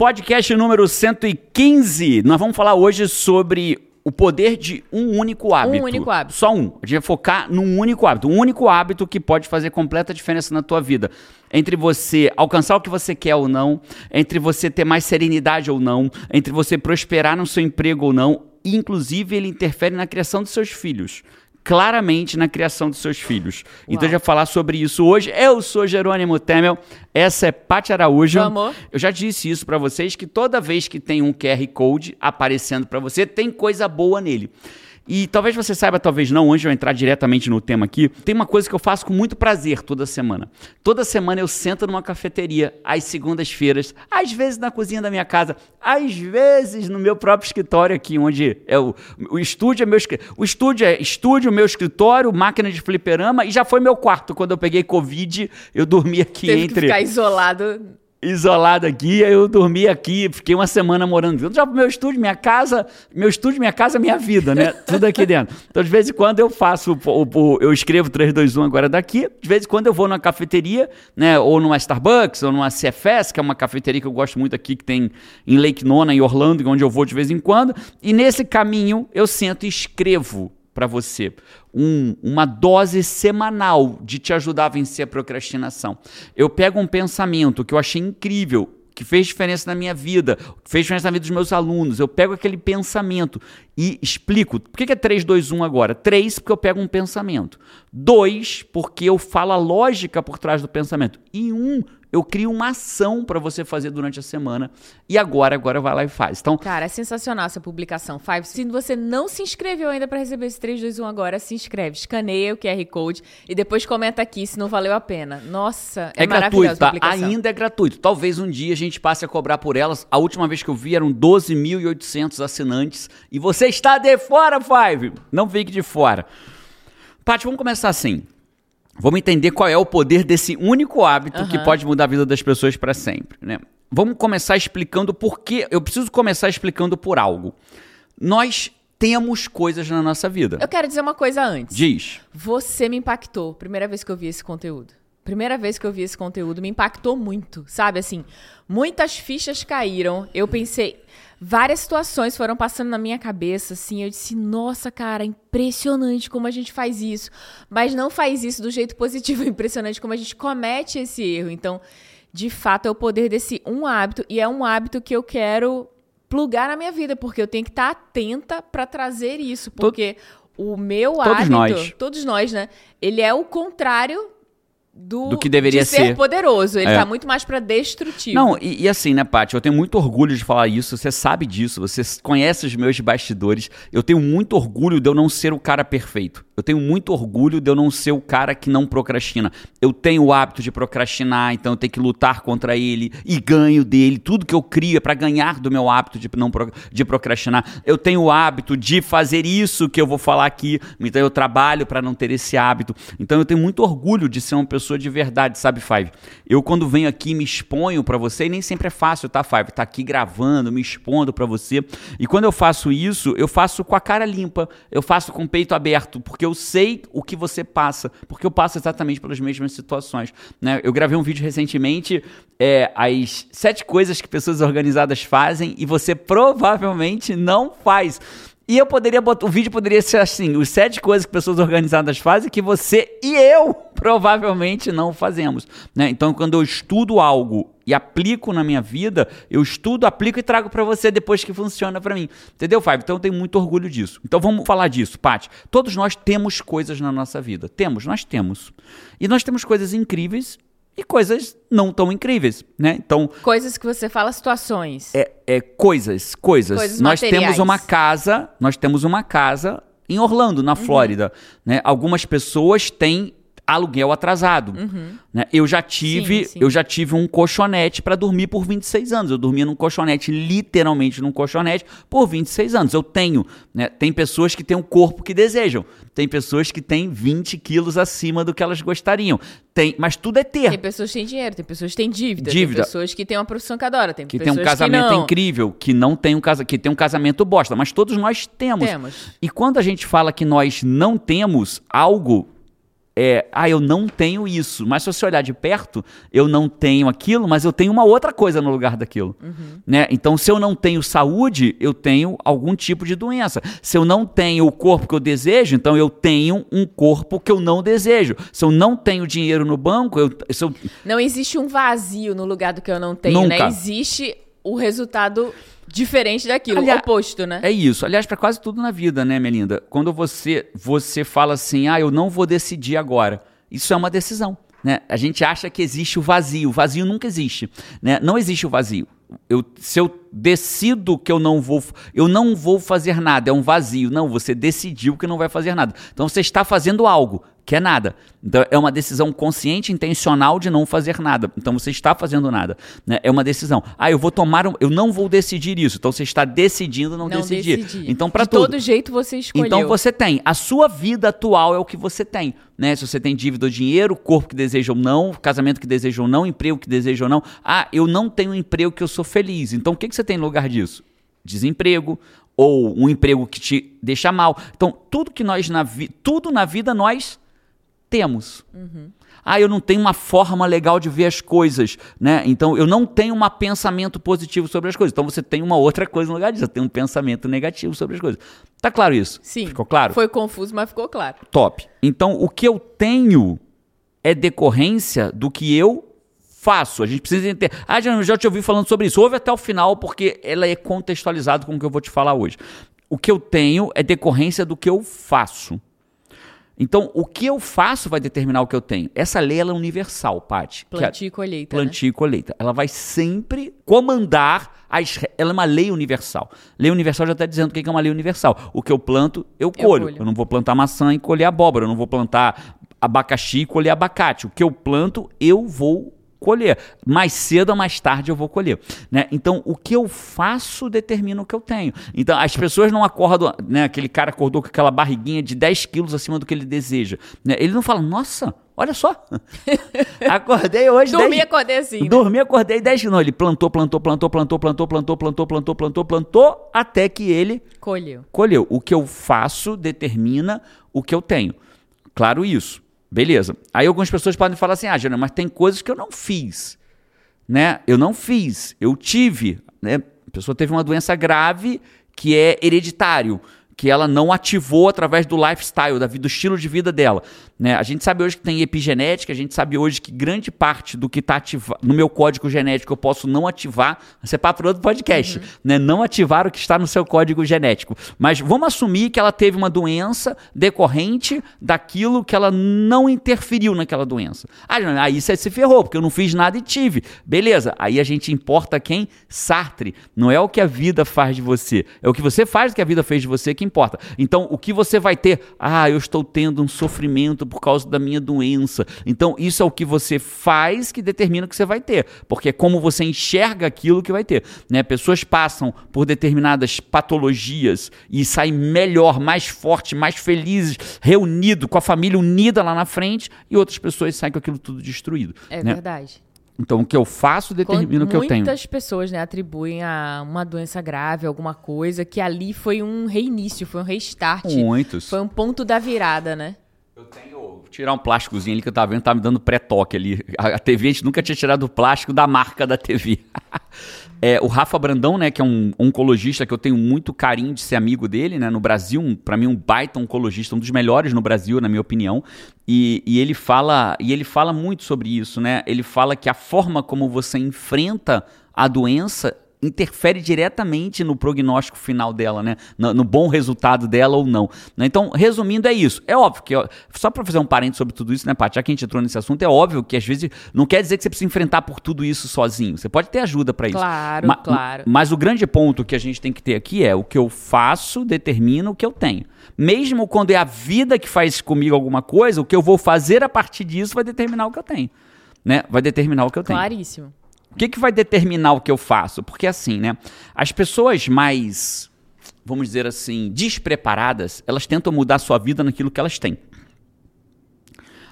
Podcast número 115. Nós vamos falar hoje sobre o poder de um único hábito. Um único hábito. Só um. A gente vai focar num único hábito. Um único hábito que pode fazer completa diferença na tua vida. Entre você alcançar o que você quer ou não, entre você ter mais serenidade ou não, entre você prosperar no seu emprego ou não. E, inclusive, ele interfere na criação dos seus filhos claramente na criação dos seus filhos. Uau. Então, gente vai falar sobre isso hoje. Eu sou Jerônimo Temel, essa é Paty Araújo. Amor. Eu já disse isso para vocês que toda vez que tem um QR Code aparecendo para você, tem coisa boa nele. E talvez você saiba, talvez não, antes de eu entrar diretamente no tema aqui, tem uma coisa que eu faço com muito prazer toda semana. Toda semana eu sento numa cafeteria, às segundas-feiras, às vezes na cozinha da minha casa, às vezes no meu próprio escritório aqui, onde é o, o estúdio é meu O estúdio é estúdio, meu escritório, máquina de fliperama e já foi meu quarto. Quando eu peguei Covid, eu dormi aqui Teve entre. Que ficar isolado isolado aqui, aí eu dormi aqui, fiquei uma semana morando dentro. Já pro meu estúdio, minha casa, meu estúdio, minha casa, minha vida, né? Tudo aqui dentro. Então, de vez em quando eu faço, eu escrevo 321 agora daqui, de vez em quando eu vou numa cafeteria, né? Ou numa Starbucks, ou numa CFS, que é uma cafeteria que eu gosto muito aqui, que tem em Lake Nona, em Orlando, onde eu vou de vez em quando. E nesse caminho eu sento e escrevo para você um, uma dose semanal de te ajudar a vencer a procrastinação. Eu pego um pensamento que eu achei incrível, que fez diferença na minha vida, que fez diferença na vida dos meus alunos. Eu pego aquele pensamento e explico. Por que é 3, 2, 1 agora? 3, porque eu pego um pensamento. 2, porque eu falo a lógica por trás do pensamento. E 1, um, eu crio uma ação para você fazer durante a semana e agora, agora vai lá e faz. Então, cara, é sensacional essa publicação. Five, se você não se inscreveu ainda para receber esse 321 agora, se inscreve, escaneia o QR Code e depois comenta aqui se não valeu a pena. Nossa, é, é gratuito, tá? Ainda é gratuito. Talvez um dia a gente passe a cobrar por elas. A última vez que eu vi eram 12.800 assinantes e você está de fora, Five. Não fique de fora. Paty, vamos começar assim. Vamos entender qual é o poder desse único hábito uhum. que pode mudar a vida das pessoas para sempre, né? Vamos começar explicando por quê. Eu preciso começar explicando por algo. Nós temos coisas na nossa vida. Eu quero dizer uma coisa antes. Diz. Você me impactou. Primeira vez que eu vi esse conteúdo. Primeira vez que eu vi esse conteúdo me impactou muito, sabe? Assim, muitas fichas caíram. Eu pensei, várias situações foram passando na minha cabeça, assim, eu disse, nossa, cara, impressionante como a gente faz isso. Mas não faz isso do jeito positivo, impressionante como a gente comete esse erro. Então, de fato, é o poder desse um hábito, e é um hábito que eu quero plugar na minha vida, porque eu tenho que estar atenta para trazer isso, porque o meu todos hábito, nós. todos nós, né? Ele é o contrário do, do que deveria de ser, ser poderoso. Ele é. tá muito mais para destrutivo. Não, e, e, assim, né, Paty, eu tenho muito orgulho de falar isso. Você sabe disso, você conhece os meus bastidores. Eu tenho muito orgulho de eu não ser o cara perfeito. Eu tenho muito orgulho de eu não ser o cara que não procrastina. Eu tenho o hábito de procrastinar, então eu tenho que lutar contra ele e ganho dele. Tudo que eu crio é para ganhar do meu hábito de não de procrastinar. Eu tenho o hábito de fazer isso que eu vou falar aqui, então eu trabalho para não ter esse hábito. Então eu tenho muito orgulho de ser uma pessoa de verdade, sabe, Five? Eu quando venho aqui me exponho para você e nem sempre é fácil, tá, Five? Tá aqui gravando, me expondo para você. E quando eu faço isso, eu faço com a cara limpa, eu faço com o peito aberto, porque eu sei o que você passa, porque eu passo exatamente pelas mesmas situações. Né? Eu gravei um vídeo recentemente, é, as sete coisas que pessoas organizadas fazem e você provavelmente não faz. E eu poderia botar, o vídeo poderia ser assim: os sete coisas que pessoas organizadas fazem que você e eu provavelmente não fazemos. Né? Então, quando eu estudo algo e aplico na minha vida, eu estudo, aplico e trago para você depois que funciona para mim. Entendeu, Fábio? Então eu tenho muito orgulho disso. Então vamos falar disso, Paty. Todos nós temos coisas na nossa vida. Temos, nós temos. E nós temos coisas incríveis e coisas não tão incríveis, né? Então coisas que você fala situações. É, é coisas, coisas. coisas nós materiais. temos uma casa, nós temos uma casa em Orlando, na uhum. Flórida, né? Algumas pessoas têm aluguel atrasado. Uhum. Né? Eu já tive, sim, sim. eu já tive um colchonete para dormir por 26 anos. Eu dormia num colchonete, literalmente num colchonete, por 26 anos. Eu tenho. Né? Tem pessoas que têm um corpo que desejam. Tem pessoas que têm 20 quilos acima do que elas gostariam. Tem, mas tudo é ter. Tem pessoas que têm dinheiro, tem pessoas que têm dívida, dívida. tem pessoas que têm uma profissão que adora, tem que tem um casamento que incrível, que não tem um casa, que tem um casamento bosta, mas todos nós temos. Temos. E quando a gente fala que nós não temos algo é, ah, eu não tenho isso. Mas se você olhar de perto, eu não tenho aquilo, mas eu tenho uma outra coisa no lugar daquilo. Uhum. Né? Então, se eu não tenho saúde, eu tenho algum tipo de doença. Se eu não tenho o corpo que eu desejo, então eu tenho um corpo que eu não desejo. Se eu não tenho dinheiro no banco, eu, eu... Não existe um vazio no lugar do que eu não tenho, né? Nunca. né? Existe o resultado diferente daquilo, Aliás, oposto, né? É isso. Aliás, para quase tudo na vida, né, minha linda? Quando você você fala assim: "Ah, eu não vou decidir agora". Isso é uma decisão, né? A gente acha que existe o vazio. O vazio nunca existe, né? Não existe o vazio. Eu, se eu decido que eu não vou, eu não vou fazer nada, é um vazio. Não, você decidiu que não vai fazer nada. Então você está fazendo algo que é nada. Então é uma decisão consciente, intencional de não fazer nada. Então você está fazendo nada. Né? É uma decisão. Ah, eu vou tomar, um, eu não vou decidir isso. Então você está decidindo não, não decidir. Decidir. Então para todo todo jeito você escolheu. Então você tem. A sua vida atual é o que você tem. Né? Se você tem dívida ou dinheiro, corpo que deseja ou não, casamento que deseja ou não, emprego que deseja ou não. Ah, eu não tenho um emprego que eu sou feliz. Então o que, que você tem no lugar disso? Desemprego ou um emprego que te deixa mal. Então tudo que nós na vida, tudo na vida nós temos. Uhum. Ah, eu não tenho uma forma legal de ver as coisas, né? Então eu não tenho um pensamento positivo sobre as coisas. Então você tem uma outra coisa no lugar disso, você tem um pensamento negativo sobre as coisas. Tá claro isso? Sim. Ficou claro? Foi confuso, mas ficou claro. Top. Então o que eu tenho é decorrência do que eu faço. A gente precisa entender. Ah, já, já te ouvi falando sobre isso. Ouve até o final, porque ela é contextualizada com o que eu vou te falar hoje. O que eu tenho é decorrência do que eu faço. Então, o que eu faço vai determinar o que eu tenho. Essa lei ela é universal, Paty. Plantio e colheita. Plantio né? e colheita. Ela vai sempre comandar as. Ela é uma lei universal. Lei universal já está dizendo o que é uma lei universal. O que eu planto, eu colho. eu colho. Eu não vou plantar maçã e colher abóbora. Eu não vou plantar abacaxi e colher abacate. O que eu planto, eu vou colher. Mais cedo ou mais tarde eu vou colher. Né? Então, o que eu faço determina o que eu tenho. Então, as pessoas não acordam, né? aquele cara acordou com aquela barriguinha de 10 quilos acima do que ele deseja. Né? Ele não fala, nossa, olha só, acordei hoje. Dormi, 10... acordei assim. Né? Dormi, acordei 10 Não, ele plantou, plantou, plantou, plantou, plantou, plantou, plantou, plantou, plantou, plantou, até que ele colheu. Colheu. O que eu faço determina o que eu tenho. Claro isso. Beleza. Aí algumas pessoas podem falar assim: ah, Jana, mas tem coisas que eu não fiz. Né? Eu não fiz, eu tive. Né? A pessoa teve uma doença grave que é hereditário que ela não ativou através do lifestyle, da, do estilo de vida dela. Né? A gente sabe hoje que tem epigenética, a gente sabe hoje que grande parte do que está ativado no meu código genético eu posso não ativar. Isso é papo outro podcast. Uhum. Né? Não ativar o que está no seu código genético. Mas vamos assumir que ela teve uma doença decorrente daquilo que ela não interferiu naquela doença. Ah, aí você se ferrou, porque eu não fiz nada e tive. Beleza, aí a gente importa quem? Sartre. Não é o que a vida faz de você, é o que você faz que a vida fez de você que importa. Então, o que você vai ter? Ah, eu estou tendo um sofrimento por causa da minha doença. Então, isso é o que você faz que determina o que você vai ter, porque é como você enxerga aquilo que vai ter. Né? Pessoas passam por determinadas patologias e saem melhor, mais forte, mais felizes, reunido com a família unida lá na frente, e outras pessoas saem com aquilo tudo destruído. É né? verdade. Então, o que eu faço determina o que eu tenho. Muitas pessoas né, atribuem a uma doença grave, alguma coisa, que ali foi um reinício, foi um restart. Muitos. Foi um ponto da virada, né? Eu tenho. Vou tirar um plásticozinho ali que eu tava vendo, tá me dando pré-toque ali. A, a TV, a gente nunca tinha tirado o plástico da marca da TV. É, o Rafa Brandão, né, que é um oncologista que eu tenho muito carinho de ser amigo dele, né, no Brasil, um, para mim um baita oncologista, um dos melhores no Brasil, na minha opinião. E, e, ele fala e ele fala muito sobre isso, né? Ele fala que a forma como você enfrenta a doença interfere diretamente no prognóstico final dela, né? No, no bom resultado dela ou não. Né? Então, resumindo, é isso. É óbvio que, só para fazer um parênteses sobre tudo isso, né, Paty? Já que a gente entrou nesse assunto, é óbvio que às vezes não quer dizer que você precisa enfrentar por tudo isso sozinho. Você pode ter ajuda para isso. Claro, Ma claro. Mas o grande ponto que a gente tem que ter aqui é o que eu faço determina o que eu tenho. Mesmo quando é a vida que faz comigo alguma coisa, o que eu vou fazer a partir disso vai determinar o que eu tenho. Né? Vai determinar o que eu tenho. Claríssimo. Que, que vai determinar o que eu faço? Porque assim, né? As pessoas mais, vamos dizer assim, despreparadas, elas tentam mudar a sua vida naquilo que elas têm.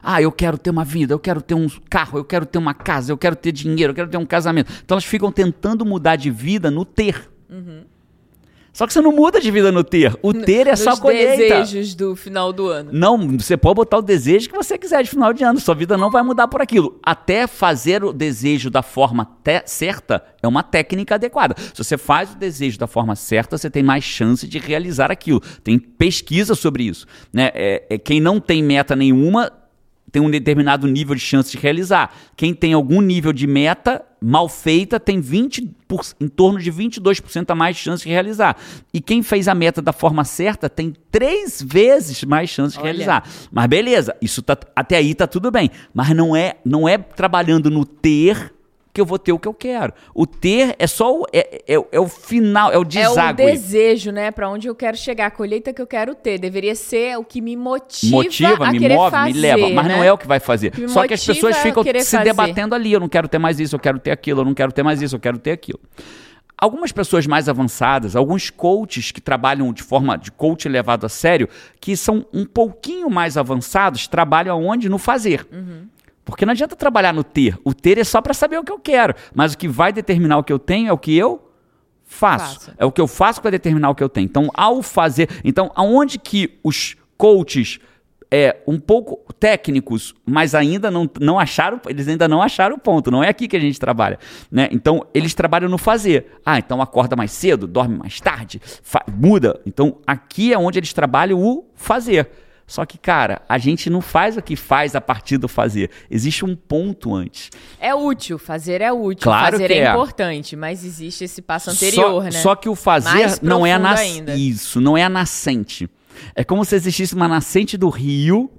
Ah, eu quero ter uma vida, eu quero ter um carro, eu quero ter uma casa, eu quero ter dinheiro, eu quero ter um casamento. Então elas ficam tentando mudar de vida no ter. Uhum. Só que você não muda de vida no ter. O ter é Nos só colheita. desejos do final do ano. Não, você pode botar o desejo que você quiser de final de ano. Sua vida não vai mudar por aquilo. Até fazer o desejo da forma certa é uma técnica adequada. Se você faz o desejo da forma certa, você tem mais chance de realizar aquilo. Tem pesquisa sobre isso. Né? É, é quem não tem meta nenhuma tem um determinado nível de chance de realizar. Quem tem algum nível de meta mal feita tem 20 por, em torno de 22% a mais chance de realizar. E quem fez a meta da forma certa tem três vezes mais chance de Olha. realizar. Mas beleza, isso tá, até aí tá tudo bem. Mas não é, não é trabalhando no ter que eu vou ter o que eu quero. O ter é só o, é, é, é o final, é o É o desejo, né? Pra onde eu quero chegar, a colheita que eu quero ter. Deveria ser o que me motiva, motiva, a me move, fazer, me leva, mas não né? é o que vai fazer. que Só que as pessoas a ficam se fazer. debatendo ali, eu não quero ter mais isso, eu quero ter aquilo, eu não quero ter mais isso, eu quero ter aquilo. Algumas pessoas mais avançadas, alguns coaches que trabalham de forma de coach levado a sério, que são um pouquinho mais avançados, trabalham aonde? No fazer. Uhum. Porque não adianta trabalhar no ter. O ter é só para saber o que eu quero. Mas o que vai determinar o que eu tenho é o que eu faço. Faço. É o que eu faço que vai determinar o que eu tenho. Então, ao fazer. Então, aonde que os coaches é um pouco técnicos, mas ainda não, não acharam, eles ainda não acharam o ponto. Não é aqui que a gente trabalha, né? Então, eles trabalham no fazer. Ah, então acorda mais cedo, dorme mais tarde, muda. Então, aqui é onde eles trabalham o fazer. Só que, cara, a gente não faz o que faz a partir do fazer. Existe um ponto antes. É útil, fazer é útil, Claro fazer que é, é. importante, mas existe esse passo anterior, só, né? Só que o fazer não é nas... isso, não é a nascente. É como se existisse uma nascente do rio,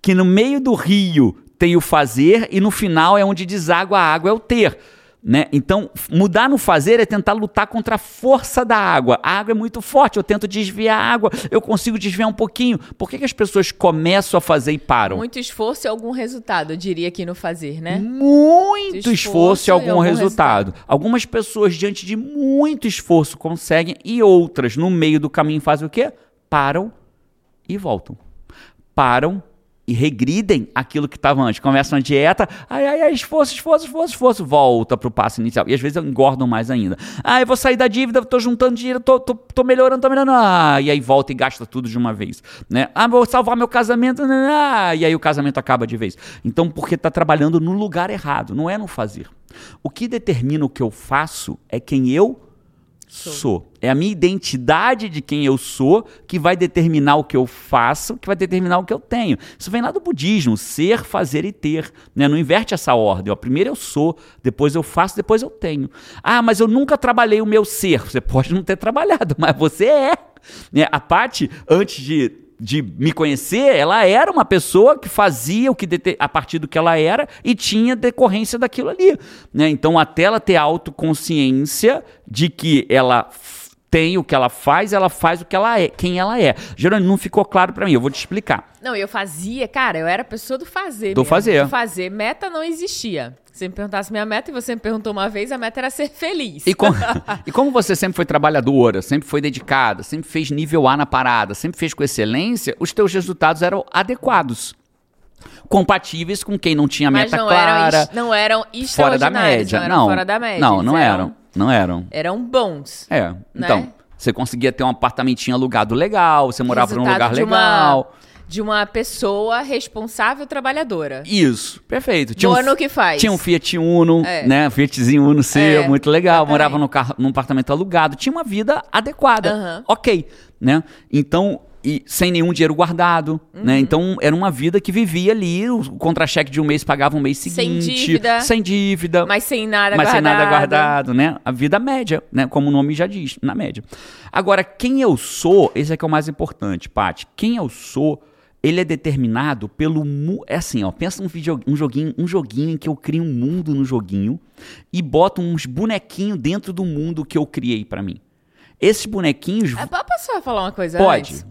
que no meio do rio tem o fazer e no final é onde deságua a água, é o ter. Né? Então, mudar no fazer é tentar lutar contra a força da água. A água é muito forte, eu tento desviar a água, eu consigo desviar um pouquinho. Por que, que as pessoas começam a fazer e param? Muito esforço e algum resultado, eu diria aqui no fazer, né? muito Esforço esforço, e e algum, algum resultado. Algumas pessoas, diante de muito esforço, conseguem, e outras, no meio do caminho, fazem o quê? Param e voltam. Param e regridem aquilo que estava antes. Começam a dieta, ai, ai, ai, esforço, esforço, esforço, esforço, volta pro passo inicial. E às vezes engordam mais ainda. Ah, eu vou sair da dívida, tô juntando dinheiro, tô, tô, tô melhorando, tô melhorando. Ah, e aí volta e gasta tudo de uma vez. Né? Ah, vou salvar meu casamento, ah, e aí o casamento acaba de vez. Então, porque tá trabalhando no lugar errado, não é no fazer. O que determina o que eu faço é quem eu sou. É a minha identidade de quem eu sou que vai determinar o que eu faço, que vai determinar o que eu tenho. Isso vem lá do budismo, ser, fazer e ter. Né? Não inverte essa ordem. Ó. Primeiro eu sou, depois eu faço, depois eu tenho. Ah, mas eu nunca trabalhei o meu ser. Você pode não ter trabalhado, mas você é. Né? A parte, antes de de me conhecer, ela era uma pessoa que fazia o que a partir do que ela era e tinha decorrência daquilo ali. Né? Então, até ela ter autoconsciência de que ela tem o que ela faz, ela faz o que ela é, quem ela é. Geralmente não ficou claro pra mim, eu vou te explicar. Não, eu fazia, cara, eu era pessoa do fazer. Do mesmo, fazer. Do fazer. Meta não existia. Você me perguntasse minha meta e você me perguntou uma vez, a meta era ser feliz. E, com- e como você sempre foi trabalhadora, sempre foi dedicada, sempre fez nível A na parada, sempre fez com excelência, os teus resultados eram adequados. Compatíveis com quem não tinha meta não clara. eram, não eram fora da média. Não, eram Não, fora da média. não, não eram. Não eram. Eram bons. É. Então, você conseguia ter um apartamentinho alugado legal, você morava num Resultado lugar de legal. Uma, de uma pessoa responsável trabalhadora. Isso, perfeito. Tinha Boa um, no que faz. tinha um Fiat Uno, É. né? Um Fiatzinho Uno seu, É, muito legal. exatamente. Morava num, carro, num apartamento alugado. Tinha uma vida adequada. Aham. Ok, né? Então, e sem nenhum dinheiro guardado, Uhum. né? Então, era uma vida que vivia ali. O contra-cheque de um mês pagava um mês Sem seguinte. dívida. Sem dívida. Mas sem nada mas sem guardado. nada guardado, né? A vida média, né? Como o nome já diz, na média. Agora, quem eu sou, esse é que é o mais importante, Paty. Quem eu sou, ele é determinado pelo mu é assim, ó, pensa num vídeo, um joguinho, um joguinho em que eu crio um mundo no joguinho e boto uns bonequinhos dentro do mundo que eu criei pra mim. Esses bonequinhos po- Posso só falar uma coisa Pode. antes?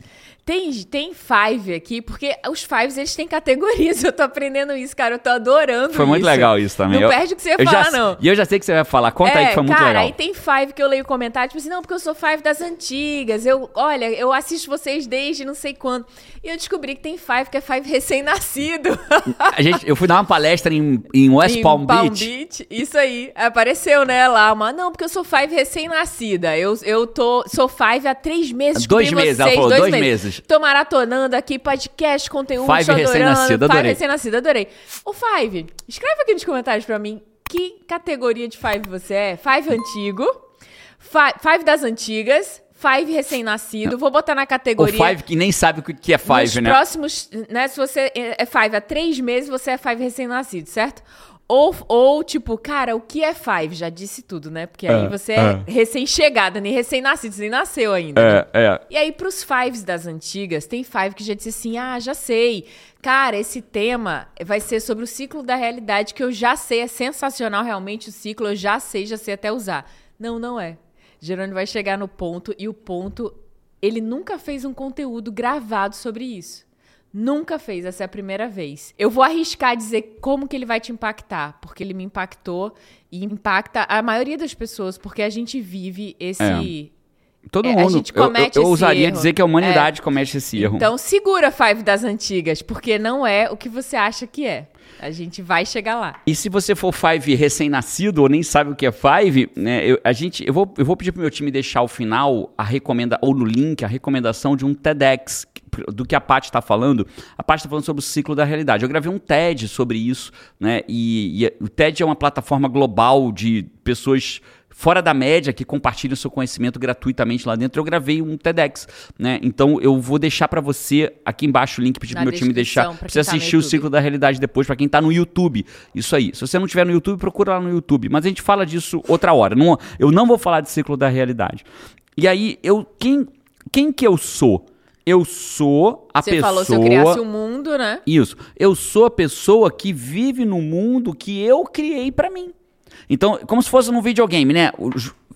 Tem, tem Five aqui, porque os Fives, eles têm categorias. Eu tô aprendendo isso, cara. Eu tô adorando Foi muito isso. legal isso também. Não Eu- perde o que você ia eu já- falar, não. E eu já sei que você vai falar. Conta aí que foi muito cara, legal. aí tem Five que eu leio comentário, tipo assim, não, porque eu sou Five das antigas. Eu, olha, eu assisto vocês desde não sei quando. E eu descobri que tem Five que é Five recém-nascido. A gente, eu fui dar uma palestra em, em West Em Palm, Beach. Isso aí. Apareceu, né, lá. Uma, não, porque eu sou Five recém-nascida. Eu, eu tô, sou Five há três meses. Dois meses, ela vocês, falou, dois meses. Tô maratonando aqui, podcast, conteúdo, Five tô adorando. recém-nascida, Five adorei. recém-nascida, adorei. Ô, Five, escreve aqui nos comentários pra mim que categoria de Five você é. Five antigo, Fi- Five das antigas, Five recém-nascido. Vou botar na O categoria... Five que nem sabe o que é Nos Five, né? próximos, né? Se você é Five há três meses, você é Five recém-nascido, certo? Ou, ou, tipo, cara, o que é Five? Já disse tudo, né? Porque aí É, você é, é. recém-chegada, nem recém-nascido, você nem nasceu ainda. né? É, é. E aí, pros Fives das antigas, tem Five que já disse assim: ah, já sei. Cara, esse tema vai ser sobre o ciclo da realidade, que eu já sei, é sensacional realmente o ciclo, eu já sei, já sei até usar. Não, não é. Jerônimo vai chegar no ponto, e o ponto, ele nunca fez um conteúdo gravado sobre isso. Nunca fez, essa é a primeira vez. Eu vou arriscar dizer como que ele vai te impactar, porque ele me impactou e impacta a maioria das pessoas, porque a gente vive esse. Todo É, a mundo. eu- eu, eu ousaria erro. dizer que a humanidade comete esse erro. Então segura Five das antigas, porque não é o que você acha que é. A gente vai chegar lá. E se você for Five recém-nascido ou nem sabe o que é Five, né? Eu, a gente, eu, vou, eu vou pedir pro meu time deixar ao final a recomenda ou no link a recomendação de um TEDx do que a Paty está falando. A Paty está falando sobre o ciclo da realidade. Eu gravei um TED sobre isso, né? E, e o TED é uma plataforma global de pessoas fora da média que compartilham seu conhecimento gratuitamente lá dentro. Eu gravei um TEDx, né? Então eu vou deixar para você aqui embaixo o link pedir pro meu time deixar pra você tá assistir o YouTube. ciclo da realidade depois para quem tá no YouTube. Isso aí. Se você não tiver no YouTube, procura lá no YouTube. Mas a gente fala disso outra hora. Não, eu não vou falar de ciclo da realidade. E aí, eu quem quem que eu sou? Eu sou a Você pessoa falou se eu criasse o mundo, né? isso. Eu sou a pessoa que vive no mundo que eu criei pra mim. Então, como se fosse num videogame, né? O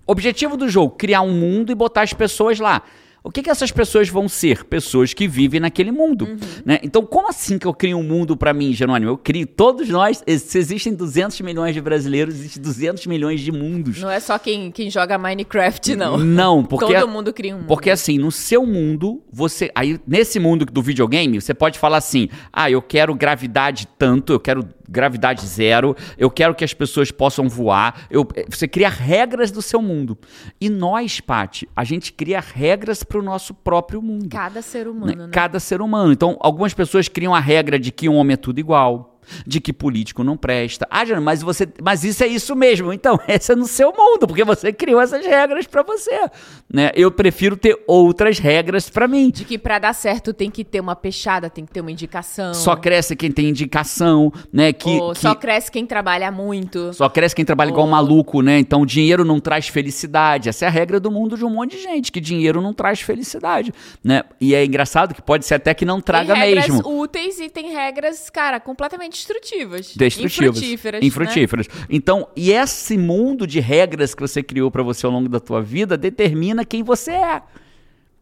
objetivo do jogo, criar um mundo e botar as pessoas lá. O que, que essas pessoas vão ser? Pessoas que vivem naquele mundo. Uhum. Né? Então, como assim que eu crio um mundo pra mim, Jerônimo? Eu crio. Todos nós. Se existem 200 milhões de brasileiros, existem 200 milhões de mundos. Não é só quem, quem joga Minecraft, não. Não, porque. Todo mundo cria um mundo. Porque assim, no seu mundo, você. Aí, nesse mundo do videogame, você pode falar assim: ah, eu quero gravidade tanto, eu quero gravidade zero, eu quero que as pessoas possam voar. Eu, você cria regras do seu mundo. E nós, Paty, a gente cria regras para o nosso próprio mundo. Cada ser humano, né? Cada ser humano. Então, algumas pessoas criam a regra de que um homem é tudo igual. De que político não presta. Ah, Jana, mas você. Mas isso é isso mesmo. Então, esse é no seu mundo, porque você criou essas regras pra você. Né? Eu prefiro ter outras regras pra mim. De que pra dar certo tem que ter uma peixada, tem que ter uma indicação. Só cresce quem tem indicação, né? Que, que- só cresce quem trabalha muito. Só cresce quem trabalha igual um maluco, né? Então o dinheiro não traz felicidade. Essa é a regra do mundo de um monte de gente, que dinheiro não traz felicidade, né? E é engraçado que pode ser até que não traga tem regras mesmo. úteis e tem regras, cara, completamente destrutivas. Destrutivas. Infrutíferas. né? Infrutíferas. Então, e esse mundo de regras que você criou pra você ao longo da tua vida determina quem você é.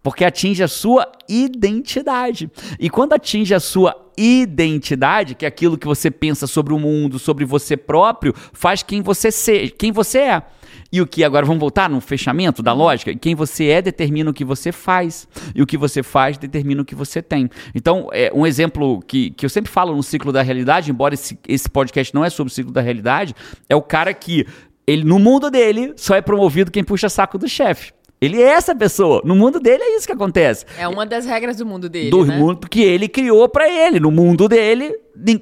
Porque atinge a sua identidade. E quando atinge a sua identidade, que é aquilo que você pensa sobre o mundo, sobre você próprio, faz quem você seja, quem você é. E o que agora vamos voltar no fechamento da lógica? Quem você é determina o que você faz. E o que você faz determina o que você tem. Então, é um exemplo que, que eu sempre falo no ciclo da realidade, embora esse, esse podcast não é sobre o ciclo da realidade, é o cara que ele no mundo dele só é promovido quem puxa saco do chefe. Ele é essa pessoa. No mundo dele é isso que acontece É uma das regras do mundo dele, do né? mundo que ele criou pra ele. No mundo dele,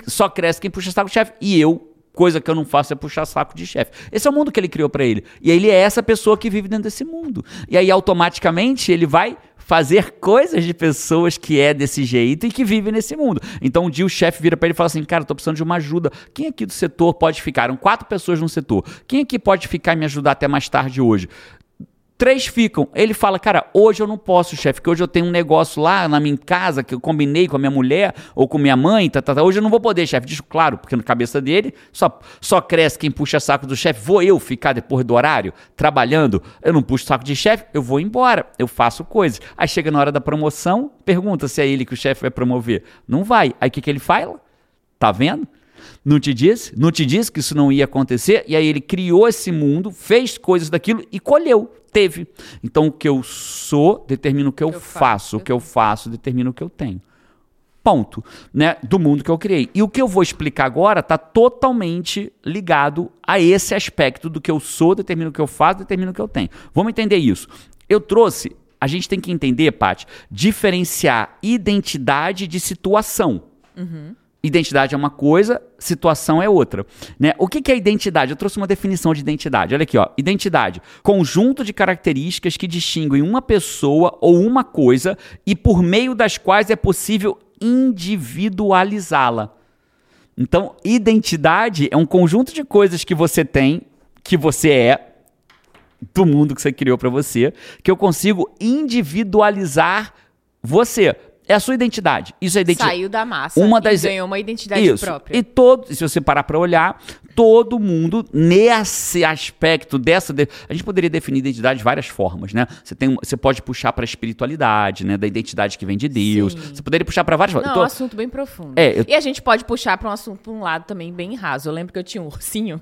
só cresce quem puxa saco de chefe. E eu, coisa que eu não faço é puxar saco de chefe. Esse é o mundo que ele criou pra ele. E ele é essa pessoa que vive dentro desse mundo. E aí automaticamente ele vai fazer coisas de pessoas que é desse jeito e que vivem nesse mundo. Então um dia o chefe vira pra ele e fala assim: "Cara, tô precisando de uma ajuda. Quem aqui do setor pode ficar? Eram quatro pessoas no setor. Quem aqui pode ficar e me ajudar até mais tarde hoje?" Três ficam. Ele fala, cara, hoje eu não posso, chefe, que hoje eu tenho um negócio lá na minha casa que eu combinei com a minha mulher ou com minha mãe, tá, tá, tá. hoje eu não vou poder, chefe. Diz, claro, porque na cabeça dele só, só cresce quem puxa saco do chefe. Vou eu ficar depois do horário, trabalhando, eu não puxo saco de chefe, eu vou embora, eu faço coisas. Aí chega na hora da promoção, pergunta se é ele que o chefe vai promover. Não vai. Aí o que, que ele fala? Tá vendo? Não te disse? Não te disse que isso não ia acontecer? E aí ele criou esse mundo, fez coisas daquilo e colheu, teve. Então o que eu sou determina o que eu, eu faço. faço, o que eu faço determina o que eu tenho. Ponto, né? Do mundo que eu criei. E o que eu vou explicar agora está totalmente ligado a esse aspecto do que eu sou, determina o que eu faço, determina o que eu tenho. Vamos entender isso. Eu trouxe, a gente tem que entender, Paty, diferenciar identidade de situação. Uhum. Identidade é uma coisa, situação é outra. Né? O que, que é identidade? Eu trouxe uma definição de identidade. Olha aqui, ó. Identidade: conjunto de características que distinguem uma pessoa ou uma coisa e por meio das quais é possível individualizá-la. Então, identidade é um conjunto de coisas que você tem, que você é, do mundo que você criou para você, que eu consigo individualizar você. É a sua identidade. Isso é identidade. Saiu da massa. Uma das... ganhou uma identidade Isso. própria. E todo, se você parar para olhar, todo mundo nesse aspecto dessa, de... a gente poderia definir identidade de várias formas, né? Você tem, você pode puxar para a espiritualidade, né? Da identidade que vem de Deus. Sim. Você poderia puxar para várias formas. Não, tô... é um assunto bem profundo. É, eu... E a gente pode puxar para um assunto, para um lado também bem raso. Eu lembro que eu tinha um ursinho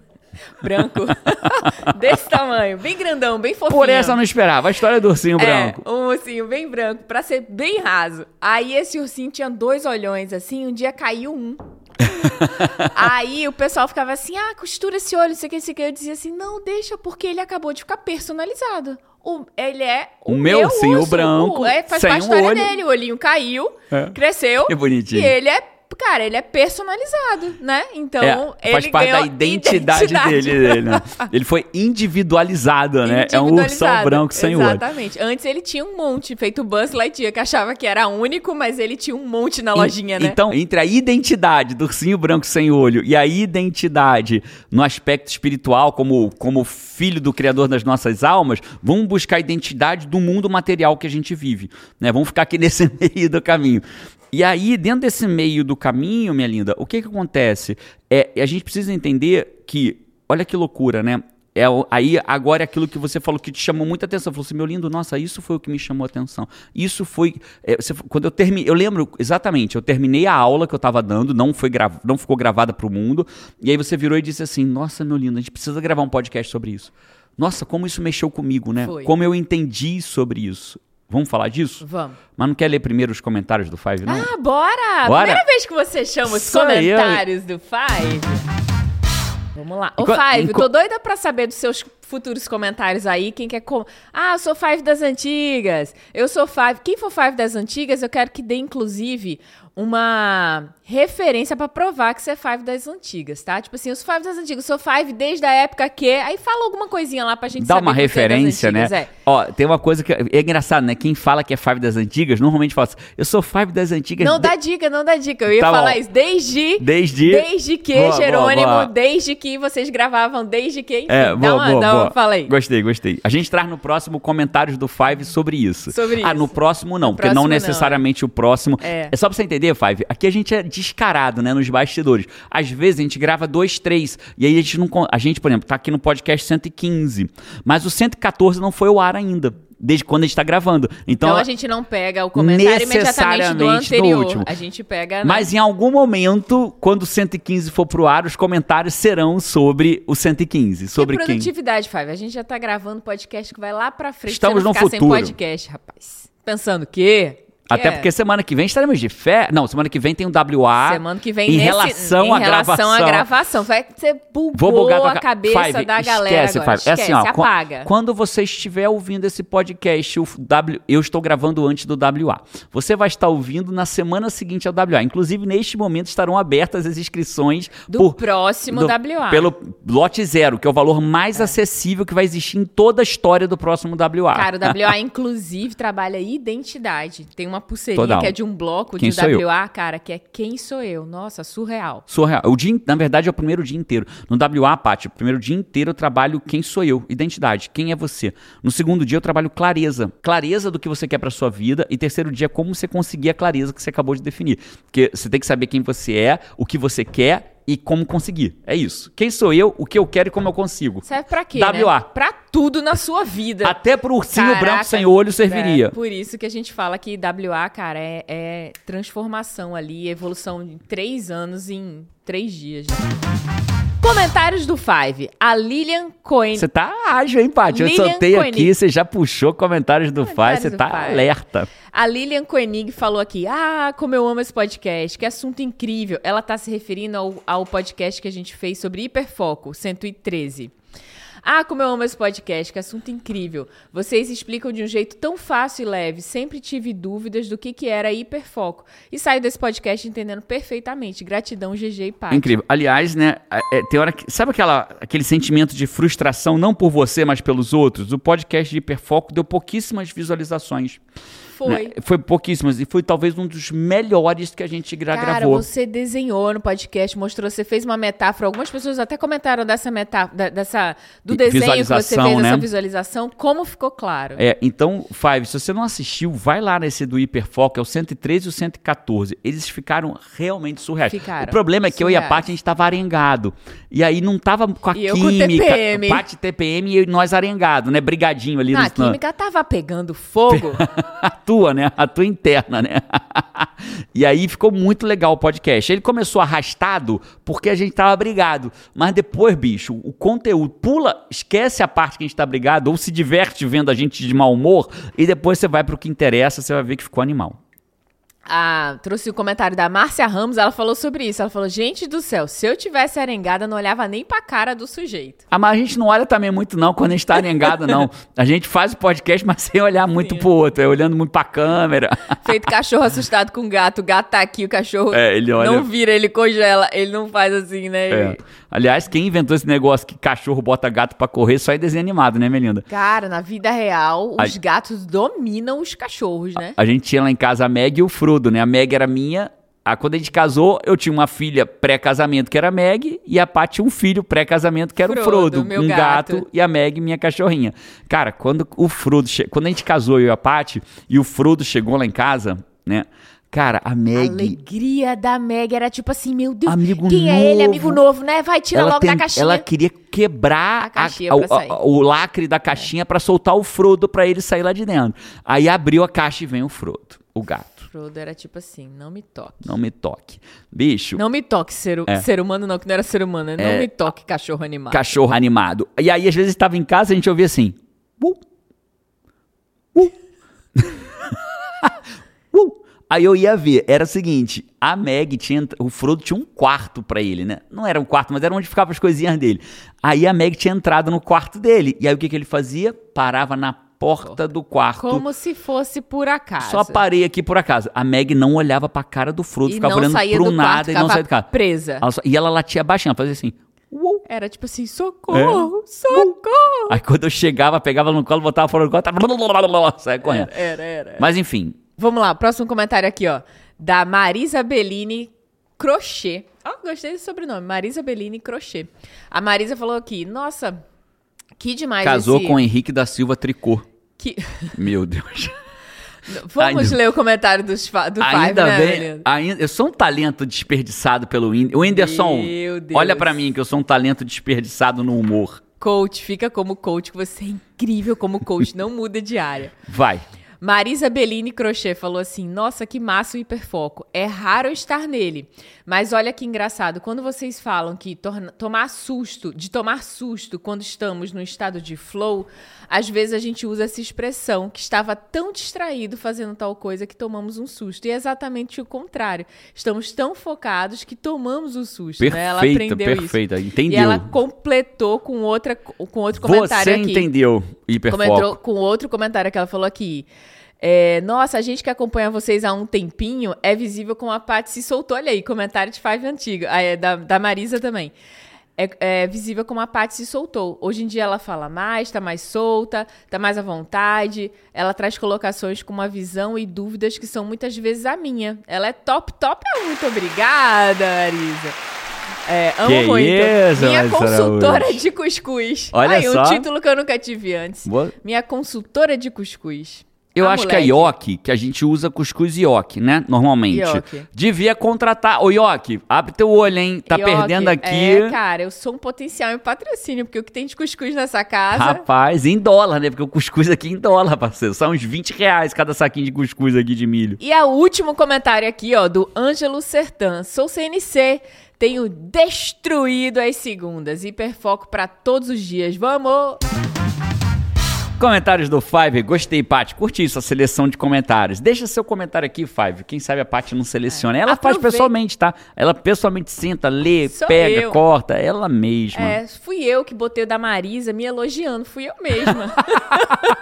branco, desse tamanho, bem grandão, bem fofinho. Por essa eu não esperava, a história do ursinho é, branco. um ursinho bem branco, pra ser bem raso. Aí esse ursinho tinha dois olhões, assim, um dia caiu um. Aí o pessoal ficava assim, ah, costura esse olho, sei que, sei que. Eu dizia assim, não, deixa, porque ele acabou de ficar personalizado. O, ele é o, o meu, meu sim, urso, o branco. O, é, faz parte da história dele. O olhinho caiu, é. cresceu. Que bonitinho. E ele é cara, ele é personalizado, né? Então, é, faz parte da identidade, identidade. dele. dele né? Ele foi individualizado, né? É um ursão branco sem olho. Exatamente. Antes ele tinha um monte, feito Buzz Lightyear, que achava que era único, mas ele tinha um monte na lojinha, né? Então, entre a identidade do ursinho branco sem olho e a identidade no aspecto espiritual, como, como filho do Criador das nossas almas, vamos buscar a identidade do mundo material que a gente vive, né? Vamos ficar aqui nesse meio do caminho. E aí, dentro desse meio do caminho, minha linda, o que que acontece? É, a gente precisa entender que, olha que loucura, né? É, aí agora é aquilo que você falou que te chamou muita atenção. Falou assim, meu lindo, nossa, isso foi o que me chamou a atenção. Isso foi. É, você, quando eu terminei. Eu lembro exatamente, eu terminei a aula que eu estava dando, não, foi grav, não ficou gravada para o mundo. E aí você virou e disse assim: Nossa, meu lindo, a gente precisa gravar um podcast sobre isso. Nossa, como isso mexeu comigo, né? Foi. Como eu entendi sobre isso. Vamos falar disso? Vamos. Mas não quer ler primeiro os comentários do Five, não? Ah, bora! bora? Primeira vez que você chama os Sou comentários eu. do Five. Vamos lá. Ô, Five, tô doida pra saber dos seus futuros comentários aí. Quem quer. Com... Ah, eu sou Five das antigas. Eu sou Five. Quem for Five das antigas, eu quero que dê, inclusive, uma referência para provar que você é Five das antigas, tá? Tipo assim, os Five das antigas, sou Five desde a época que. Aí fala alguma coisinha lá pra gente Dá saber. Dá uma é referência, né? É. Ó, tem uma coisa que é engraçado, né? Quem fala que é Five das antigas, normalmente fala assim, eu sou Five das antigas. Não de... dá dica, não dá dica. Eu ia tá falar bom. isso. Desde. Desde. Desde que, boa, Jerônimo, boa, boa. desde que vocês gravavam, desde que. Enfim, é, boa, dá uma, boa, dá uma, fala aí. Gostei, gostei. A gente traz no próximo comentários do Five sobre isso. Sobre ah, isso. no próximo não, no porque próximo, não necessariamente não. o próximo. É. é só pra você entender, Five. Aqui a gente é descarado, né, nos bastidores. Às vezes a gente grava dois, três, e aí a gente não. A gente, por exemplo, tá aqui no podcast 115, mas o 114 não foi ao ar ainda desde quando a gente está gravando. Então, então, a gente não pega o comentário imediatamente do anterior. último. A gente pega. Né? Mas em algum momento, quando o 115 for pro ar, os comentários serão sobre o 115. Sobre que produtividade, Fábio. A gente já está gravando podcast que vai lá para frente. Estamos no futuro. sem podcast, rapaz. Pensando que até é. porque semana que vem estaremos de fé. Não, semana que vem tem um WA. Semana que vem em nesse, relação à gravação. Em relação à gravação. Vai ser bugou Vou bugar a cabeça Five, da galera esquece, agora. Five. É assim, ó, apaga. Quando você estiver ouvindo esse podcast, o w, eu estou gravando antes do WA. Você vai estar ouvindo na semana seguinte ao WA. Inclusive, neste momento estarão abertas as inscrições do por, próximo do, WA. Pelo lote zero, que é o valor mais é. acessível que vai existir em toda a história do próximo WA. Cara, o WA, inclusive, trabalha identidade. Tem uma uma pulseirinha Total. que é de um bloco Quem de? WA, cara, que é Quem Sou Eu? Nossa, surreal. Surreal. O dia, na verdade, é o primeiro dia inteiro. No WA, Paty, o primeiro dia inteiro eu trabalho quem sou eu, identidade, quem é você. No segundo dia eu trabalho clareza. Clareza do que você quer pra sua vida. E terceiro dia, como você conseguir a clareza que você acabou de definir. Porque você tem que saber quem você é, o que você quer e como conseguir. É isso. Quem sou eu, o que eu quero e como eu consigo. Serve pra quê, WA. né? Pra tudo na sua vida. Até pro ursinho Caraca, branco sem olho serviria. é, por isso que a gente fala que WA, cara, é, é transformação ali, evolução de três anos em três dias. Comentários do Five. A Lilian Cohen. Você tá ágil, hein, Paty? Eu soltei Koenig. aqui, você já puxou comentários do Comentários você do tá Faz. alerta. A Lilian Koenig falou aqui: Ah, como eu amo esse podcast, que assunto incrível. Ela tá se referindo ao, ao podcast que a gente fez sobre hiperfoco, 113. Ah, como eu amo esse podcast, que assunto incrível. Vocês explicam de um jeito tão fácil e leve. Sempre tive dúvidas do que, que era hiperfoco. E saio desse podcast entendendo perfeitamente. Gratidão, GG e Paty. Incrível. Aliás, né, é, tem hora que. Sabe aquela, aquele sentimento de frustração, não por você, mas pelos outros? O podcast de Hiperfoco deu pouquíssimas visualizações. Foi. né? Foi pouquíssimas. E foi talvez um dos melhores que a gente gra Cara, gravou. você desenhou no podcast, mostrou, você fez uma metáfora. Algumas pessoas até comentaram dessa metáfora, dessa, do desenho que você fez, né? dessa visualização. Como ficou claro? É, então, Five, se você não assistiu, vai lá nesse do Hiperfoco, é o 113 e o 114. Eles ficaram realmente surreais. Ficaram o problema é que eu e a surreais. Paty, a gente tava arengado. E aí não tava com a E eu química. TPM. Paty TPM e nós arengado, né? Brigadinho ali. Ah, a no- química tava pegando fogo. tua, né? A tua interna, né? e aí ficou muito legal o podcast. Ele começou arrastado porque a gente tava brigado. Mas depois, bicho, o conteúdo pula, esquece a parte que a gente tá brigado ou se diverte vendo a gente de mau humor e depois você vai pro que interessa, você vai ver que ficou animal. Ah, trouxe o comentário da Márcia Ramos, ela falou sobre isso. Ela falou: gente do céu, se eu tivesse arengada, não olhava nem pra cara do sujeito. Ah, mas a gente não olha também muito não quando a gente tá arengado, não. A gente faz o podcast, mas sem olhar muito pro outro, é olhando muito pra câmera. Feito cachorro assustado com gato. O gato tá aqui, o cachorro É, ele olha- não vira, ele congela. Ele não faz assim, né? É. Ele- Aliás, quem inventou esse negócio que cachorro bota gato pra correr só é desenho animado, né, Melinda? Cara, na vida real, os Ai. gatos dominam os cachorros, né? A gente tinha lá em casa a Meg e o Frodo, né? A Meg era minha. Ah, quando a gente casou, eu tinha uma filha pré-casamento que era a Meg e a Paty um filho pré-casamento que era o Frodo, Frodo, meu um gato. gato. e a Meg minha cachorrinha. Cara, quando o Frodo, che... quando a gente casou eu e a Paty e o Frodo chegou lá em casa, né? Cara, a A Meg alegria da Meg era tipo assim, meu Deus, Amigo quem é ele? novo. Amigo novo, né? Vai, tira ela, logo tem- da caixinha. ela queria quebrar A a- o- sair. a- o lacre da caixinha pra soltar o Frodo pra ele sair lá de dentro. Aí abriu a caixa e vem o Frodo, o gato. Frodo era tipo assim, não me toque. Não me toque. Bicho, Não me toque, ser, É. ser humano não, que não era ser humano. né? Não me toque, cachorro animado. cachorro animado. E aí, às vezes, estava em casa e a gente ouvia assim. "Uh, uh." Uh. Aí eu ia ver, era o seguinte, a Meg tinha, o Frodo tinha um quarto pra ele, né? Não era um quarto, mas era onde ficavam as coisinhas dele. Aí a Meg tinha entrado no quarto dele, e aí o que, que ele fazia? Parava na porta do quarto. Como se fosse por acaso. Só parei aqui por acaso. A Meg não olhava pra cara do Frodo, E ficava olhando pro do nada quarto, e não saía do carro. presa. Ela só- e ela latia baixinho, ela fazia assim. "Uou". Era tipo assim, É. socorro, socorro. Aí quando eu chegava, pegava no colo, botava fora do colo, tava... saia correndo. Era, era. Mas enfim, Vamos lá, próximo comentário aqui, ó. Da Marisa Bellini Crochê. Ó, gostei desse sobrenome. Marisa Bellini Crochê. A Marisa falou aqui, nossa, que demais casou esse... com Henrique da Silva Tricô. Que... Meu Deus. Vamos Ainda- ler o comentário do Five, ainda né, bem, menino? ainda, eu sou um talento desperdiçado pelo Whindersson. O Whindersson, Meu Deus. olha pra mim que eu sou um talento desperdiçado no humor. Coach, fica como coach, que você é incrível como coach, não muda de área. Vai. Marisa Bellini Crochê falou assim: Nossa, que massa o hiperfoco. É raro estar nele. Mas olha que engraçado, quando vocês falam que torna- tomar susto, de tomar susto quando estamos no estado de flow, às vezes a gente usa essa expressão que estava tão distraído fazendo tal coisa que tomamos um susto. E é exatamente o contrário. Estamos tão focados que tomamos o susto. né? Ela Perfeita, aprendeu isso. perfeita. E Entendeu. ela completou com, outra, com outro comentário Você aqui. entendeu, hiperfoco. Comentou com outro comentário que ela falou aqui. É, Nossa, a gente que acompanha vocês há um tempinho é visível como a Paty se soltou. Olha aí, comentário de Five antigo. Ah, é, da, da Marisa também. é, é visível como a Paty se soltou. Hoje em dia ela fala mais, tá mais solta, tá mais à vontade. Ela traz colocações com uma visão e dúvidas que são muitas vezes a minha. Ela é top, top. Muito obrigada, Arisa. É, amo Que muito. isso, Minha consultora Araújo. de cuscuz. Olha Aí, só. um título que eu nunca tive antes. Boa. Minha consultora de cuscuz. Eu Ah, acho que a moleque. Ioki, que a gente usa cuscuz Ioki, né? Normalmente. Ioki. Devia contratar. Ô, Ioki, abre teu olho, hein? Tá perdendo aqui. É, cara, eu sou um potencial em patrocínio, porque o que tem de cuscuz nessa casa. Rapaz, em dólar, né? Porque o cuscuz aqui é em dólar, parceiro. São uns 20 reais cada saquinho de cuscuz aqui de milho. E o último comentário aqui, ó, do Ângelo Sertan. Sou CNC, tenho destruído as segundas. Hiperfoco pra todos os dias. Vamos! Comentários do Five. Gostei, Paty. Curti isso, a seleção de comentários. Deixa seu comentário aqui, Five. Quem sabe a Paty não seleciona. Ela faz Aproveita. pessoalmente, tá? Ela pessoalmente senta, lê, Sou pega, eu. corta. Ela mesma. É, fui eu que botei o da Marisa me elogiando, fui eu mesma.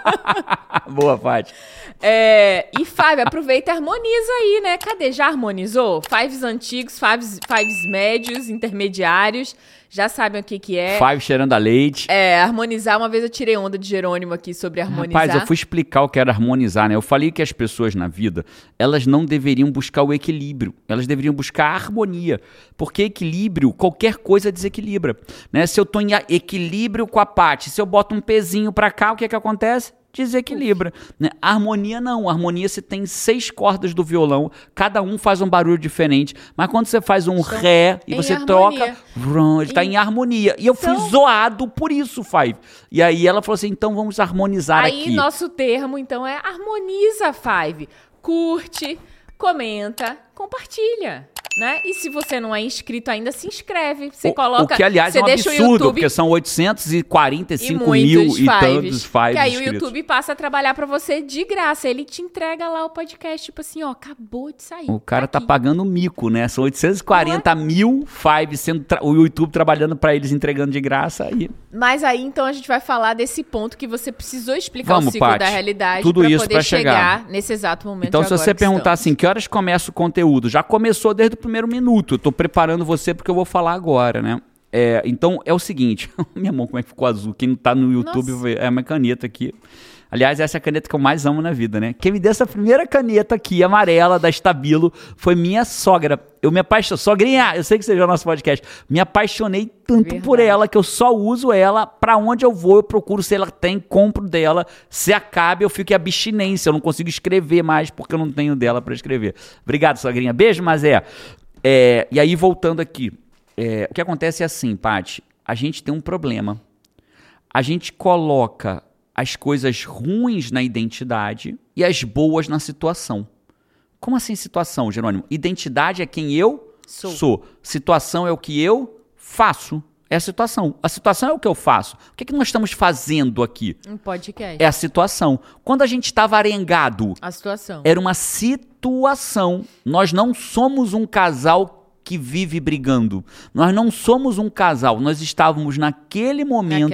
Boa, Paty. É, e Five, aproveita e harmoniza aí, né? Cadê? Já harmonizou? Fives antigos, fives, fives médios, intermediários. Já sabem o que que é. Five cheirando a leite. É, harmonizar. Uma vez eu tirei onda de Jerônimo aqui sobre harmonizar. Rapaz, eu fui explicar o que era harmonizar, né? Eu falei que as pessoas na vida, elas não deveriam buscar o equilíbrio, elas deveriam buscar a harmonia. Porque equilíbrio, qualquer coisa desequilibra, né? Se eu tô em equilíbrio com a parte, se eu boto um pezinho pra cá, o que que acontece? Desequilibra. Né? Harmonia não. Harmonia você tem seis cordas do violão, cada um faz um barulho diferente. Mas quando você faz um Estão ré e você harmonia. troca, vrum, ele tá Em- em harmonia. E eu fui Então- zoado por isso, Five. E aí ela falou assim: então vamos harmonizar Aí, aqui. nosso termo, então, é harmoniza, Five. Curte, comenta, compartilha. Né? E se você não é inscrito ainda, se inscreve. Você O- coloca. o que, aliás, você é um deixa o absurdo, YouTube porque são 845 e mil muitos e tantos fives. fives Que aí o inscritos. YouTube passa a trabalhar pra você de graça. Ele te entrega lá o podcast, tipo assim, ó, acabou de sair. O cara tá aqui. pagando mico, né? São 840 é? mil fives sendo o YouTube trabalhando pra eles, entregando de graça. Aí Mas aí, então, a gente vai falar desse ponto que você precisou explicar Vamos, o ciclo da realidade isso poder pra chegar. chegar nesse exato momento Então, se você perguntar estamos. assim, que horas começa o conteúdo? Já começou desde o primeiro minuto. Eu tô preparando você porque eu vou falar agora, né? É, então, é o seguinte. Minha mão, como é que ficou azul? Quem não tá no YouTube, Nossa. é uma caneta aqui. Aliás, essa é a caneta que eu mais amo na vida, né? Quem me deu essa primeira caneta aqui, amarela, da Stabilo, foi minha sogra. Eu me apaixonei. Sogrinha, eu sei que você viu o nosso podcast. Me apaixonei tanto por Verdade. ela que eu só uso ela pra onde eu vou. Eu procuro se ela tem, compro dela. Se acaba, eu fico em abstinência. Eu não consigo escrever mais porque eu não tenho dela pra escrever. Obrigado, sogrinha. Beijo, Mazé. É, e aí, voltando aqui. É, o que acontece é assim, Paty. A gente tem um problema. A gente coloca as coisas ruins na identidade e as boas na situação. Como assim situação, Jerônimo? Identidade é quem eu Sou. Situação é o que eu faço. É a situação. A situação é o que eu faço. O que, é que nós estamos fazendo aqui? Um podcast. É a situação. Quando a gente estava arengado, A situação. era uma situação. Nós não somos um casal que vive brigando. Nós não somos um casal. Nós estávamos naquele momento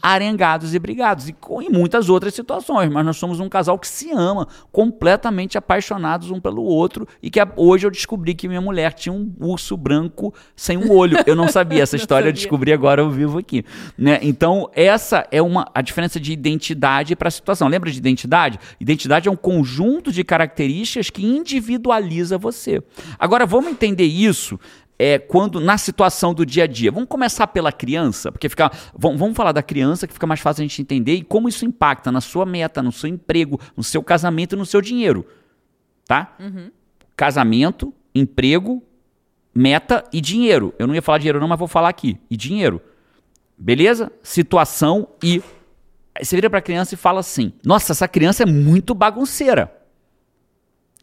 arengados e brigados. E com, em muitas outras situações. Mas nós somos um casal que se ama, completamente apaixonados um pelo outro. E que a- hoje eu descobri que minha mulher tinha um urso branco sem um olho. Eu não sabia essa história, eu descobri agora ao vivo aqui. Né? Então, essa é uma a diferença de identidade para situação. Lembra de identidade? Identidade é um conjunto de características que individualiza você. Agora, vamos entender isso é, quando na situação do dia a dia. Vamos começar pela criança, porque fica, vamos, vamos falar da criança que fica mais fácil a gente entender e como isso impacta na sua meta, no seu emprego, no seu casamento e no seu dinheiro. Tá? Casamento, emprego, meta e dinheiro. Eu não ia falar dinheiro não, mas vou falar aqui. E dinheiro. Beleza? Situação e Aí você vira pra criança e fala assim: "Nossa, essa criança é muito bagunceira".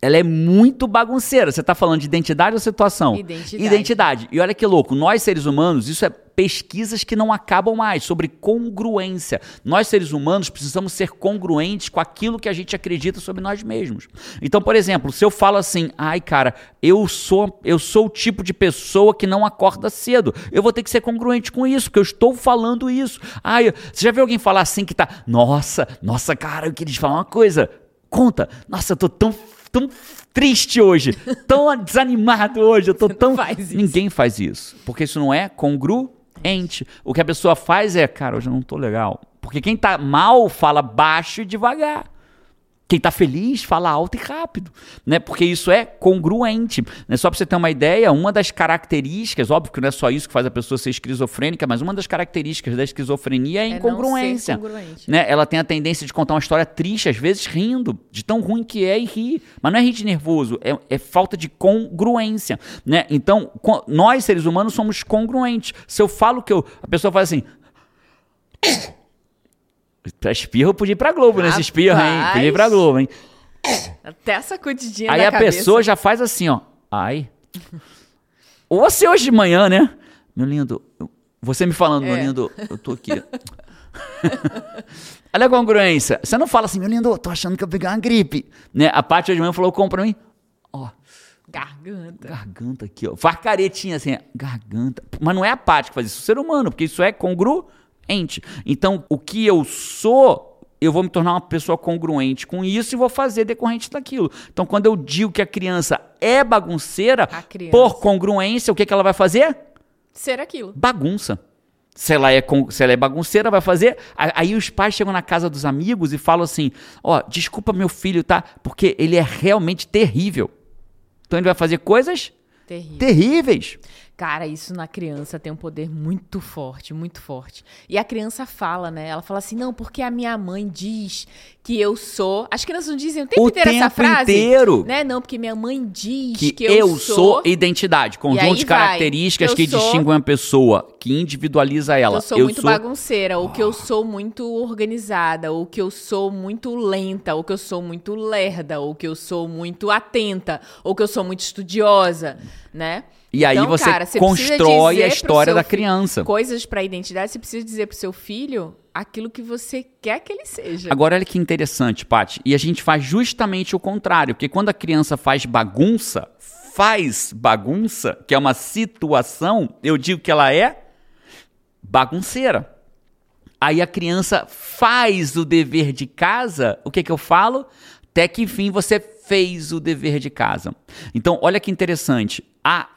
Ela é muito bagunceira. Você tá falando de identidade ou situação? Identidade. Identidade. E olha que louco, nós seres humanos, isso é pesquisas que não acabam mais sobre congruência. Nós seres humanos precisamos ser congruentes com aquilo que a gente acredita sobre nós mesmos. Então, por exemplo, se eu falo assim: "Ai, cara, eu sou eu sou o tipo de pessoa que não acorda cedo". Eu vou ter que ser congruente com isso, porque eu estou falando isso. Ai, você já viu alguém falar assim que tá: "Nossa, nossa, cara, eu queria te falar uma coisa". Conta. Nossa, eu tô tão tão triste hoje, tão desanimado hoje, eu tô Você tão faz. Ninguém faz isso, porque isso não é congruente. ente. O que a pessoa faz é, cara, hoje eu não tô legal. Porque quem tá mal fala baixo e devagar. Quem está feliz fala alto e rápido, né? Porque isso é congruente. Né? Só para você ter uma ideia, uma das características, óbvio que não é só isso que faz a pessoa ser esquizofrênica, mas uma das características da esquizofrenia é a incongruência. É né? Ela tem a tendência de contar uma história triste, às vezes rindo, de tão ruim que é e rir. Mas não é rir de nervoso, é, é falta de congruência. Né? Então, nós, seres humanos, somos congruentes. Se eu falo que eu. A pessoa faz assim. Pra espirro eu podia ir pra Globo Rapaz. nesse espirro, hein? Podia ir pra Globo, hein? Até sacudidinha Aí a cabeça. pessoa já faz assim, ó. Ai. Ou você hoje de manhã, né? Meu lindo, você me falando, é. meu lindo, eu tô aqui. Olha a congruência. Você não fala assim, meu lindo, eu tô achando que eu peguei uma gripe. Né? A parte hoje de manhã falou, compra pra mim. Ó. Garganta. Garganta aqui, ó. Faz caretinha assim, garganta. Mas não é a parte que faz isso, o ser humano, porque isso é congruente ente. Então, o que eu sou, eu vou me tornar uma pessoa congruente com isso e vou fazer decorrente daquilo. Então, quando eu digo que a criança é bagunceira, criança. por congruência, o que, que ela vai fazer? Ser aquilo. Bagunça. Se ela, é, se ela é bagunceira, vai fazer. Aí os pais chegam na casa dos amigos e falam assim: Ó, oh, desculpa meu filho, tá? Porque ele é realmente terrível. Então ele vai fazer coisas Terrível. terríveis. Cara, isso na criança tem um poder muito forte, muito forte. E a criança fala, né? Ela fala assim: não, porque a minha mãe diz que eu sou. As crianças não dizem o tempo o inteiro tempo essa frase. inteiro. Né? Não, porque minha mãe diz que, que eu, eu sou... sou. identidade, conjunto de características que, que sou... distinguem a pessoa, que individualiza ela. Eu sou eu muito sou... bagunceira, ou que eu sou muito organizada, ou que eu sou muito lenta, ou que eu sou muito lerda, ou que eu sou muito atenta, ou que eu sou muito estudiosa, né? E aí então, você, cara, constrói a história da criança. Coisas para identidade, você precisa dizer pro seu filho aquilo que você quer que ele seja. Agora olha que interessante, Paty. E a gente faz justamente o contrário, porque quando a criança faz bagunça, faz bagunça, que é uma situação, eu digo que ela é bagunceira. Aí a criança faz o dever de casa, o que que eu falo? Até que enfim você fez o dever de casa. Então, olha que interessante. A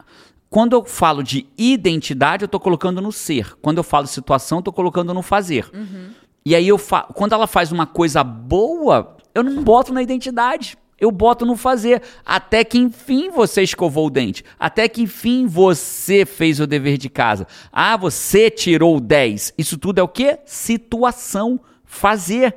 quando eu falo de identidade, eu estou colocando no ser. Quando eu falo situação, estou colocando no fazer. Uhum. E aí, eu fa... quando ela faz uma coisa boa, eu não boto na identidade. Eu boto no fazer. Até que enfim você escovou o dente. Até que enfim você fez o dever de casa. Ah, você tirou 10. Isso tudo é o quê? Situação. Fazer.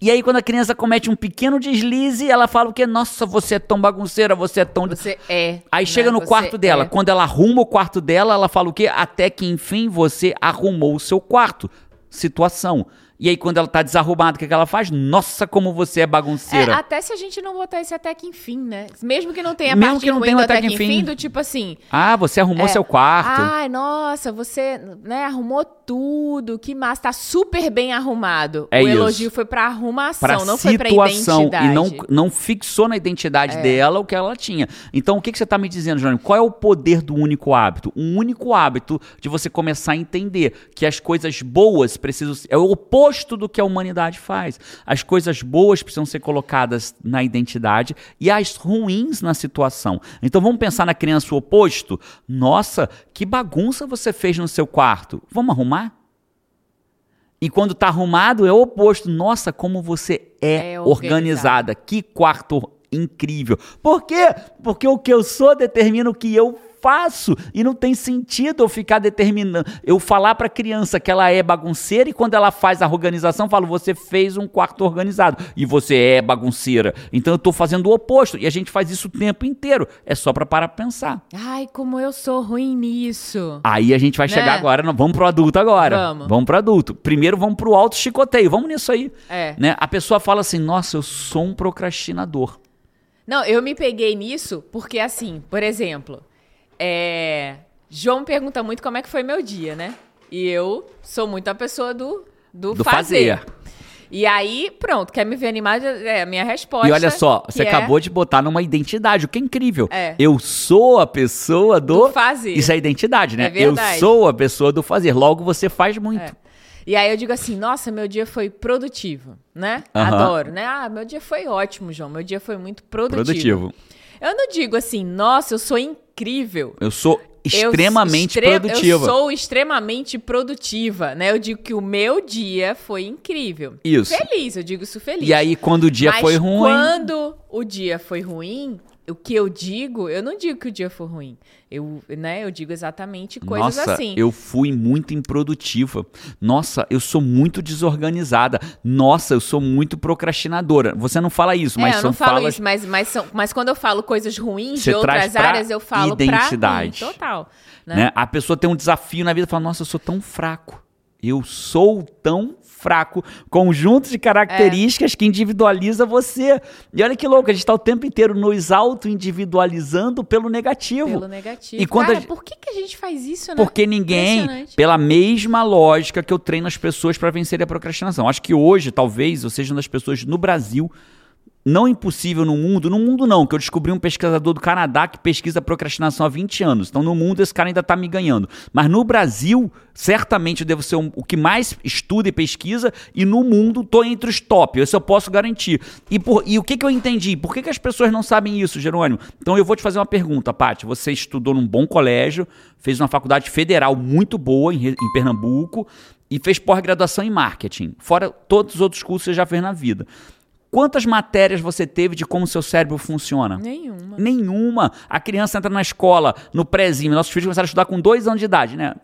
E aí, quando a criança comete um pequeno deslize, ela fala o quê? Nossa, você é tão bagunceira, você é tão. Você é. Aí né? chega no você quarto dela. É. Quando ela arruma o quarto dela, ela fala o quê? Até que enfim você arrumou o seu quarto. Situação. E aí, quando ela tá desarrumada, o que, que ela faz? Nossa, como você é bagunceira. É, até se a gente não botar esse até que enfim, né? Mesmo que não tenha Mesmo parte que não tenha até que enfim, do tipo assim. Ah, você arrumou é, seu quarto. Ai, nossa, você né, arrumou tudo, que massa, tá super bem arrumado. É o isso. elogio foi pra arrumação, pra não foi pra identidade. E não, não fixou na identidade é. dela o que ela tinha. Então, o que, que você tá me dizendo, Jônio? Qual é o poder do único hábito? Um único hábito de você começar a entender que as coisas boas precisam. É o oposto oposto do que a humanidade faz. As coisas boas precisam ser colocadas na identidade e as ruins na situação. Então vamos pensar na criança o oposto? Nossa, que bagunça você fez no seu quarto. Vamos arrumar? E quando está arrumado é o oposto. Nossa, como você é, é organizada. Que quarto incrível. Por quê? Porque o que eu sou determina o que eu faço e não tem sentido eu ficar determinando, eu falar para a criança que ela é bagunceira e quando ela faz a organização, falo, você fez um quarto organizado e você é bagunceira. Então eu estou fazendo o oposto e a gente faz isso o tempo inteiro. É só para parar pra pensar. Ai, como eu sou ruim nisso. Aí a gente vai né? chegar agora, não, vamos pro adulto agora. Vamos. Vamos pro adulto. Primeiro vamos pro alto chicoteio. Vamos nisso aí. É. Né? A pessoa fala assim: "Nossa, eu sou um procrastinador". Não, eu me peguei nisso porque assim, por exemplo, é, João pergunta muito como é que foi meu dia, né? E eu sou muito a pessoa do, do, do fazer. fazer. E aí, pronto, quer me ver animado? É a minha resposta. E olha só, você é... acabou de botar numa identidade, o que é incrível. É. Eu sou a pessoa do... do fazer. Isso é identidade, né? É eu sou a pessoa do fazer. Logo, você faz muito. É. E aí eu digo assim, nossa, meu dia foi produtivo, né? Uhum. Adoro, né? Ah, meu dia foi ótimo, João. Meu dia foi muito produtivo. Produtivo. Eu não digo assim, nossa, eu sou incrível. Eu sou extremamente extre- produtiva. Eu sou extremamente produtiva, né? Eu digo que o meu dia foi incrível. Isso. Feliz, eu digo isso feliz. E aí, quando o dia Mas foi ruim. quando o dia foi ruim, o que eu digo, eu não digo que o dia foi ruim. Eu, né, eu digo exatamente coisas Nossa, assim. eu fui muito improdutiva. Nossa, eu sou muito desorganizada. Nossa, eu sou muito procrastinadora. Você não fala isso, mas é, eu são não falo falas isso, mas, mas, são, mas quando eu falo coisas ruins Você de outras áreas, eu falo identidade. pra mim, total. Né? né? A pessoa tem um desafio na vida e fala: Nossa, eu sou tão fraco. Eu sou tão fraco. Conjunto de características que individualiza você. E olha que louco, a gente está o tempo inteiro nos auto-individualizando pelo negativo. Pelo negativo. E quando Cara, gente- por que, que a gente faz isso, né? Porque ninguém, pela mesma lógica que eu treino as pessoas para vencer a procrastinação. Acho que hoje, talvez, eu seja uma das pessoas no Brasil, não impossível no mundo, no mundo não, que eu descobri um pesquisador do Canadá que pesquisa procrastinação há 20 anos. Então, no mundo, esse cara ainda está me ganhando. Mas no Brasil, certamente eu devo ser um- o que mais estuda e pesquisa, e no mundo tô entre os top. Isso eu posso garantir. E, por- e o que, que eu entendi? Por que, que as pessoas não sabem isso, Jerônimo? Então eu vou te fazer uma pergunta, Paty. Você estudou num bom colégio, fez uma faculdade federal muito boa em, em Pernambuco e fez pós-graduação em marketing. Fora todos os outros cursos que você já fez na vida. Quantas matérias você teve de como seu cérebro funciona? Nenhuma. Nenhuma. A criança entra na escola, no prézinho. Nossos filhos começaram a estudar com dois anos de idade, né?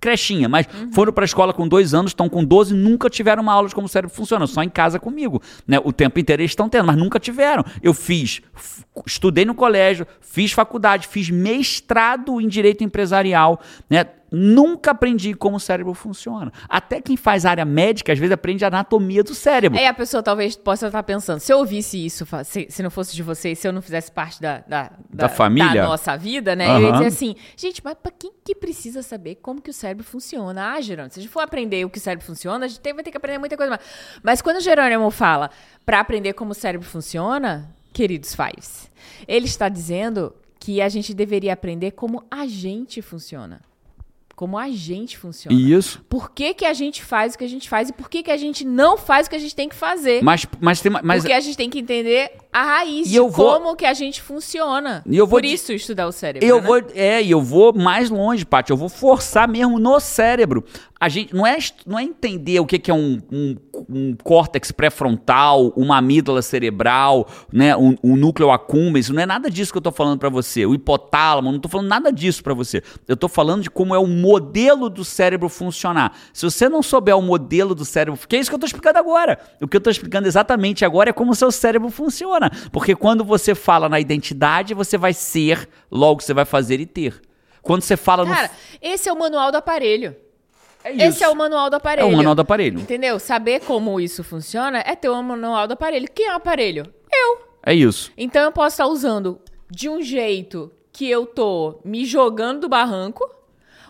Crechinha, mas foram para a escola com dois anos, estão com 12, nunca tiveram uma aula de como o cérebro funciona, só em casa comigo. Né? O tempo inteiro eles estão tendo, mas nunca tiveram. Eu fiz, estudei no colégio, fiz faculdade, fiz mestrado em direito empresarial, né? Nunca aprendi como o cérebro funciona. Até quem faz área médica, às vezes, aprende a anatomia do cérebro. Aí a pessoa talvez possa estar pensando, se eu ouvisse isso, se, se não fosse de vocês, se eu não fizesse parte da, da, Da família? da nossa vida, né? Eu ia dizer assim, gente, mas pra quem que precisa saber como que o cérebro funciona? Ah, Jerônimo, se a gente for aprender o que o cérebro funciona, a gente vai ter que aprender muita coisa mais. Mas quando o Jerônimo fala pra aprender como o cérebro funciona, queridos Fives, ele está dizendo que a gente deveria aprender como a gente funciona. Como a gente funciona. Isso. Por que, que a gente faz o que a gente faz e por que, que a gente não faz o que a gente tem que fazer? Mas, mas tem mas Porque a gente tem que entender a raiz E de eu vou- como que a gente funciona. E eu vou Por isso estudar o cérebro. Eu né? vou, é, e eu vou mais longe, Paty. Eu vou forçar mesmo no cérebro. A gente não é, não é entender o que, que é um, um, um córtex pré-frontal, uma amígdala cerebral, né, um, um núcleo accumbens. Não é nada disso que eu tô falando pra você. O hipotálamo, não tô falando nada disso pra você. Eu tô falando de como é o modelo do cérebro funcionar. Se você não souber o modelo do cérebro, que é isso que eu tô explicando agora. O que eu tô explicando exatamente agora é como o seu cérebro funciona. Porque quando você fala na identidade, você vai ser, logo você vai fazer e ter. Quando você fala Cara, no. esse é o manual do aparelho. É Esse é o manual do aparelho. É o manual do aparelho. Entendeu? Saber como isso funciona é ter o manual do aparelho. Quem é o aparelho? Eu. É isso. Então eu posso estar usando de um jeito que eu tô me jogando do barranco,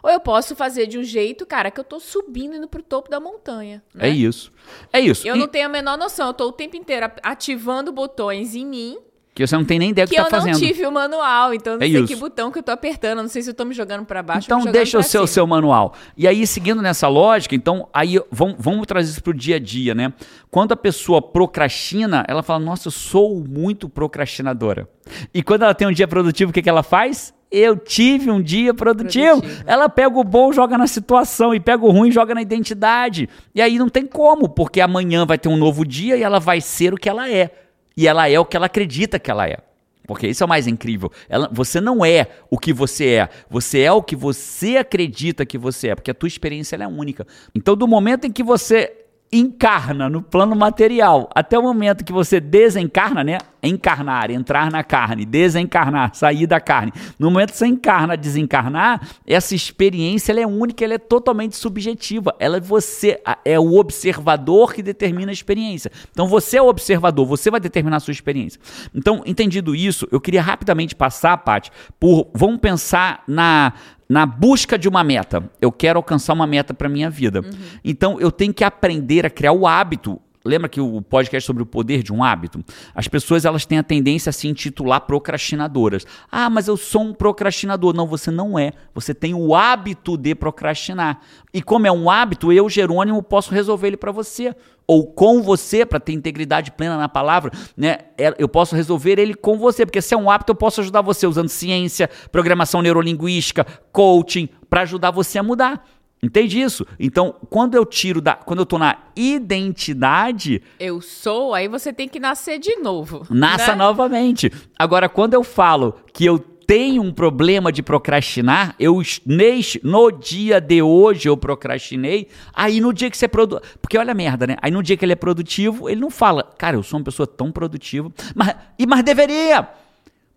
ou eu posso fazer de um jeito, cara, que eu tô subindo indo pro topo da montanha. né? É isso. É isso. Eu E não tenho a menor noção. Eu tô o tempo inteiro ativando botões em mim Que você não tem nem ideia do que que eu tá não fazendo. tive o manual. Então eu não É sei isso. que botão que eu tô apertando. eu Não sei se eu tô me jogando pra baixo ou Então deixa o seu, seu manual. E aí, seguindo nessa lógica, então, aí vamos, vamos trazer isso pro dia a dia, né? Quando a pessoa procrastina, ela fala, nossa, eu sou muito procrastinadora. E quando ela tem um dia produtivo, o que, que ela faz? Eu tive um dia produtivo. Produtivo. Ela pega o bom, joga na situação, e pega o ruim, joga na identidade. E aí não tem como, porque amanhã vai ter um novo dia e ela vai ser o que ela é. E ela é o que ela acredita que ela é. Porque isso é o mais incrível. Ela- você não é o que você é. Você é o que você acredita que você é. Porque a tua experiência é única. Então, do momento em que você encarna no plano material, até o momento que você desencarna, né? Encarnar, entrar na carne, desencarnar, sair da carne. No momento que você encarna, desencarnar, essa experiência ela é única, ela é totalmente subjetiva. Ela é você, é o observador que determina a experiência. Então você é o observador, você vai determinar a sua experiência. Então, entendido isso, eu queria rapidamente passar, Paty, por vamos pensar na na busca de uma meta. Eu quero alcançar uma meta para minha vida. Então eu tenho que aprender a criar o hábito lembra que o podcast sobre o poder de um hábito? As pessoas elas têm a tendência a se intitular procrastinadoras. Ah, mas eu sou um procrastinador. Não, você não é. Você tem o hábito de procrastinar. E como é um hábito, eu, Jerônimo, posso resolver ele para você ou com você, para ter integridade plena na palavra, né? É, eu posso resolver ele com você, porque se é um hábito, eu posso ajudar você usando ciência, programação neurolinguística, coaching, para ajudar você a mudar. Entende isso? Então, quando eu tiro da. Quando eu tô na identidade. Eu sou, aí você tem que nascer de novo. Nasça né? novamente. Agora, quando eu falo que eu tenho um problema de procrastinar, eu neste, no dia de hoje eu procrastinei, aí no dia que você é produtivo. Porque olha a merda, né? Aí no dia que ele é produtivo, ele não fala, cara, eu sou uma pessoa tão produtiva, mas, e, mas deveria.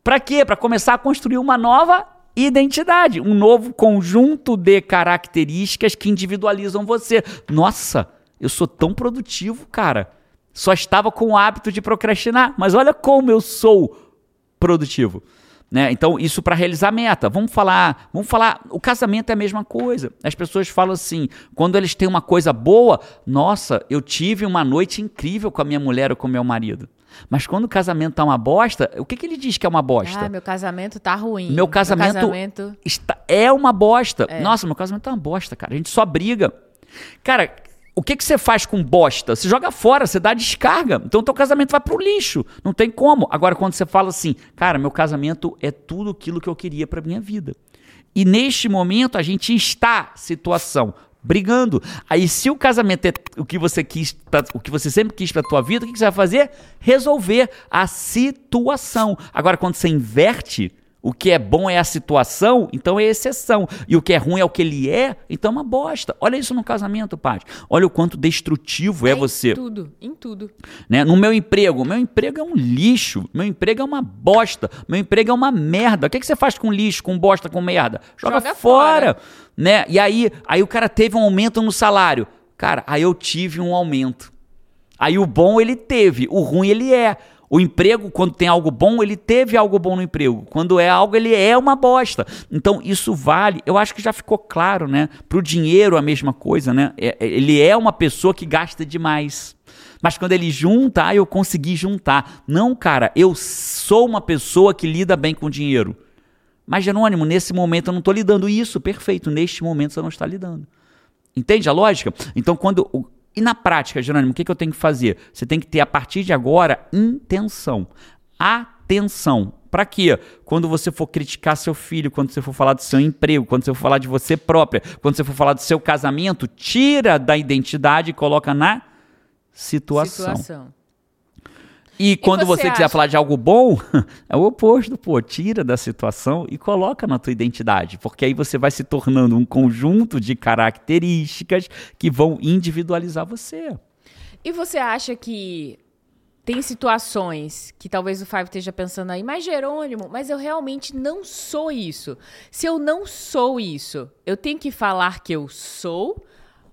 Pra quê? Pra começar a construir uma nova identidade, um novo conjunto de características que individualizam você. Nossa, eu sou tão produtivo, cara. Só estava com o hábito de procrastinar, mas olha como eu sou produtivo. Né? Então, isso para realizar meta. Vamos falar, vamos falar, o casamento é a mesma coisa. As pessoas falam assim, quando eles têm uma coisa boa, nossa, eu tive uma noite incrível com a minha mulher ou com o meu marido. Mas quando o casamento tá uma bosta, o que, que ele diz que é uma bosta? Ah, meu casamento tá ruim. Meu casamento, meu casamento... Está, é uma bosta. É. Nossa, meu casamento tá uma bosta, cara. A gente só briga. Cara, o que, que você faz com bosta? Você joga fora, você dá descarga. Então teu casamento vai pro lixo. Não tem como. Agora, quando você fala assim, cara, meu casamento é tudo aquilo que eu queria pra minha vida. E neste momento a gente está situação brigando. Aí, se o casamento é o que você quis, pra, o que você sempre quis para tua vida, o que, que você vai fazer? Resolver a situação. Agora, quando você inverte, o que é bom é a situação, então é exceção. E o que é ruim é o que ele é, então é uma bosta. Olha isso no casamento, Paty. Olha o quanto destrutivo é, é você. Em tudo, em tudo. Né? No meu emprego, meu emprego é um lixo, meu emprego é uma bosta, meu emprego é uma merda. O que, é que você faz com lixo, com bosta, com merda? Joga, Joga fora. fora. Né? E aí, aí o cara teve um aumento no salário. Cara, aí eu tive um aumento. Aí o bom ele teve, o ruim ele é. O emprego, quando tem algo bom, ele teve algo bom no emprego. Quando é algo, ele é uma bosta. Então, isso vale. Eu acho que já ficou claro, né? Para o dinheiro, a mesma coisa, né? É, é, ele é uma pessoa que gasta demais. Mas quando ele junta, ah, eu consegui juntar. Não, cara, eu sou uma pessoa que lida bem com dinheiro. Mas, Jerônimo, nesse momento eu não estou lidando. Isso, perfeito. Neste momento você não está lidando. Entende a lógica? Então, quando e na prática, Jerônimo, o que, que eu tenho que fazer? Você tem que ter, a partir de agora, intenção. Atenção. Para quê? Quando você for criticar seu filho, quando você for falar do seu emprego, quando você for falar de você própria, quando você for falar do seu casamento, tira da identidade e coloca na situação. situação. E quando e você, você quiser falar de algo bom, é o oposto, pô, tira da situação e coloca na tua identidade, porque aí você vai se tornando um conjunto de características que vão individualizar você. E você acha que tem situações que talvez o Five esteja pensando aí, mas Jerônimo, mas eu realmente não sou isso. Se eu não sou isso, eu tenho que falar que eu sou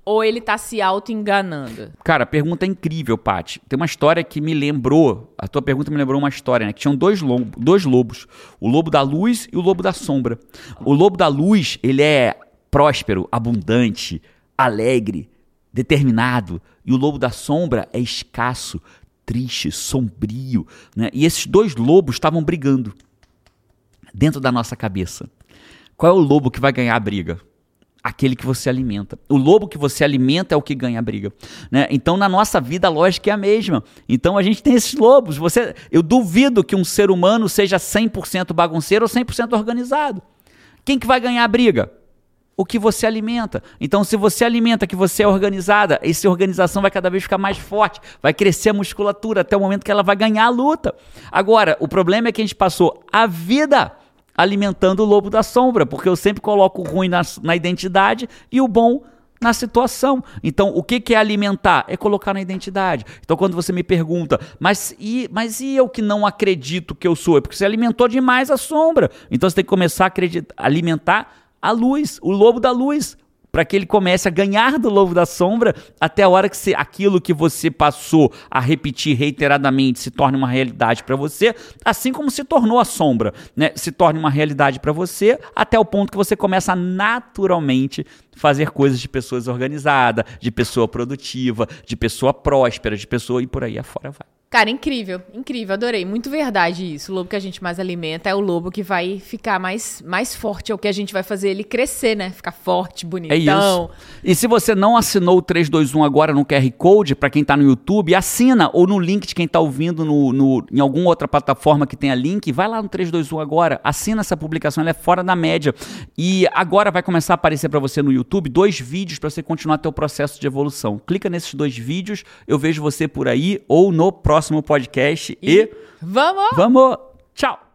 ou ele tá se auto-enganando? Cara, pergunta é incrível, Paty. Tem uma história que me lembrou. A tua pergunta me lembrou uma história, né? Que tinham dois, lobo, dois lobos: o lobo da luz e o lobo da sombra. O lobo da luz, ele é próspero, abundante, alegre, determinado. E o lobo da sombra é escasso, triste, sombrio. Né? E esses dois lobos estavam brigando dentro da nossa cabeça. Qual é o lobo que vai ganhar a briga? Aquele que você alimenta. O lobo que você alimenta é o que ganha a briga. Né? Então, na nossa vida, a lógica é a mesma. Então, a gente tem esses lobos. Você, eu duvido que um ser humano seja 100% bagunceiro ou 100% organizado. Quem que vai ganhar a briga? O que você alimenta. Então, se você alimenta que você é organizada, essa organização vai cada vez ficar mais forte, vai crescer a musculatura até o momento que ela vai ganhar a luta. Agora, o problema é que a gente passou a vida alimentando o lobo da sombra, porque eu sempre coloco o ruim na, na identidade e o bom na situação. Então, o que, que é alimentar? É colocar na identidade. Então, quando você me pergunta, mas e, mas e eu que não acredito que eu sou? É porque você alimentou demais a sombra. Então, você tem que começar a acreditar, alimentar a luz, o lobo da luz. Para que ele comece a ganhar do lobo da sombra até a hora que você, aquilo que você passou a repetir reiteradamente se torne uma realidade para você, assim como se tornou a sombra, né? Se torne uma realidade para você até o ponto que você começa a naturalmente fazer coisas de pessoas organizadas, de pessoa produtiva, de pessoa próspera, de pessoa e por aí afora vai. Cara, incrível, incrível, adorei. Muito verdade isso. O lobo que a gente mais alimenta é o lobo que vai ficar mais, mais forte, é o que a gente vai fazer ele crescer, né? Ficar forte, bonitão. É isso. E se você não assinou o 321 agora no QR Code, para quem tá no YouTube, assina ou no link de quem tá ouvindo no, no, em alguma outra plataforma que tenha link, vai lá no 321 agora, assina essa publicação, ela é fora da média. E agora vai começar a aparecer para você no YouTube dois vídeos para você continuar teu processo de evolução. Clica nesses dois vídeos, eu vejo você por aí ou no próximo próximo podcast e, e... vamos! Vamos! Tchau!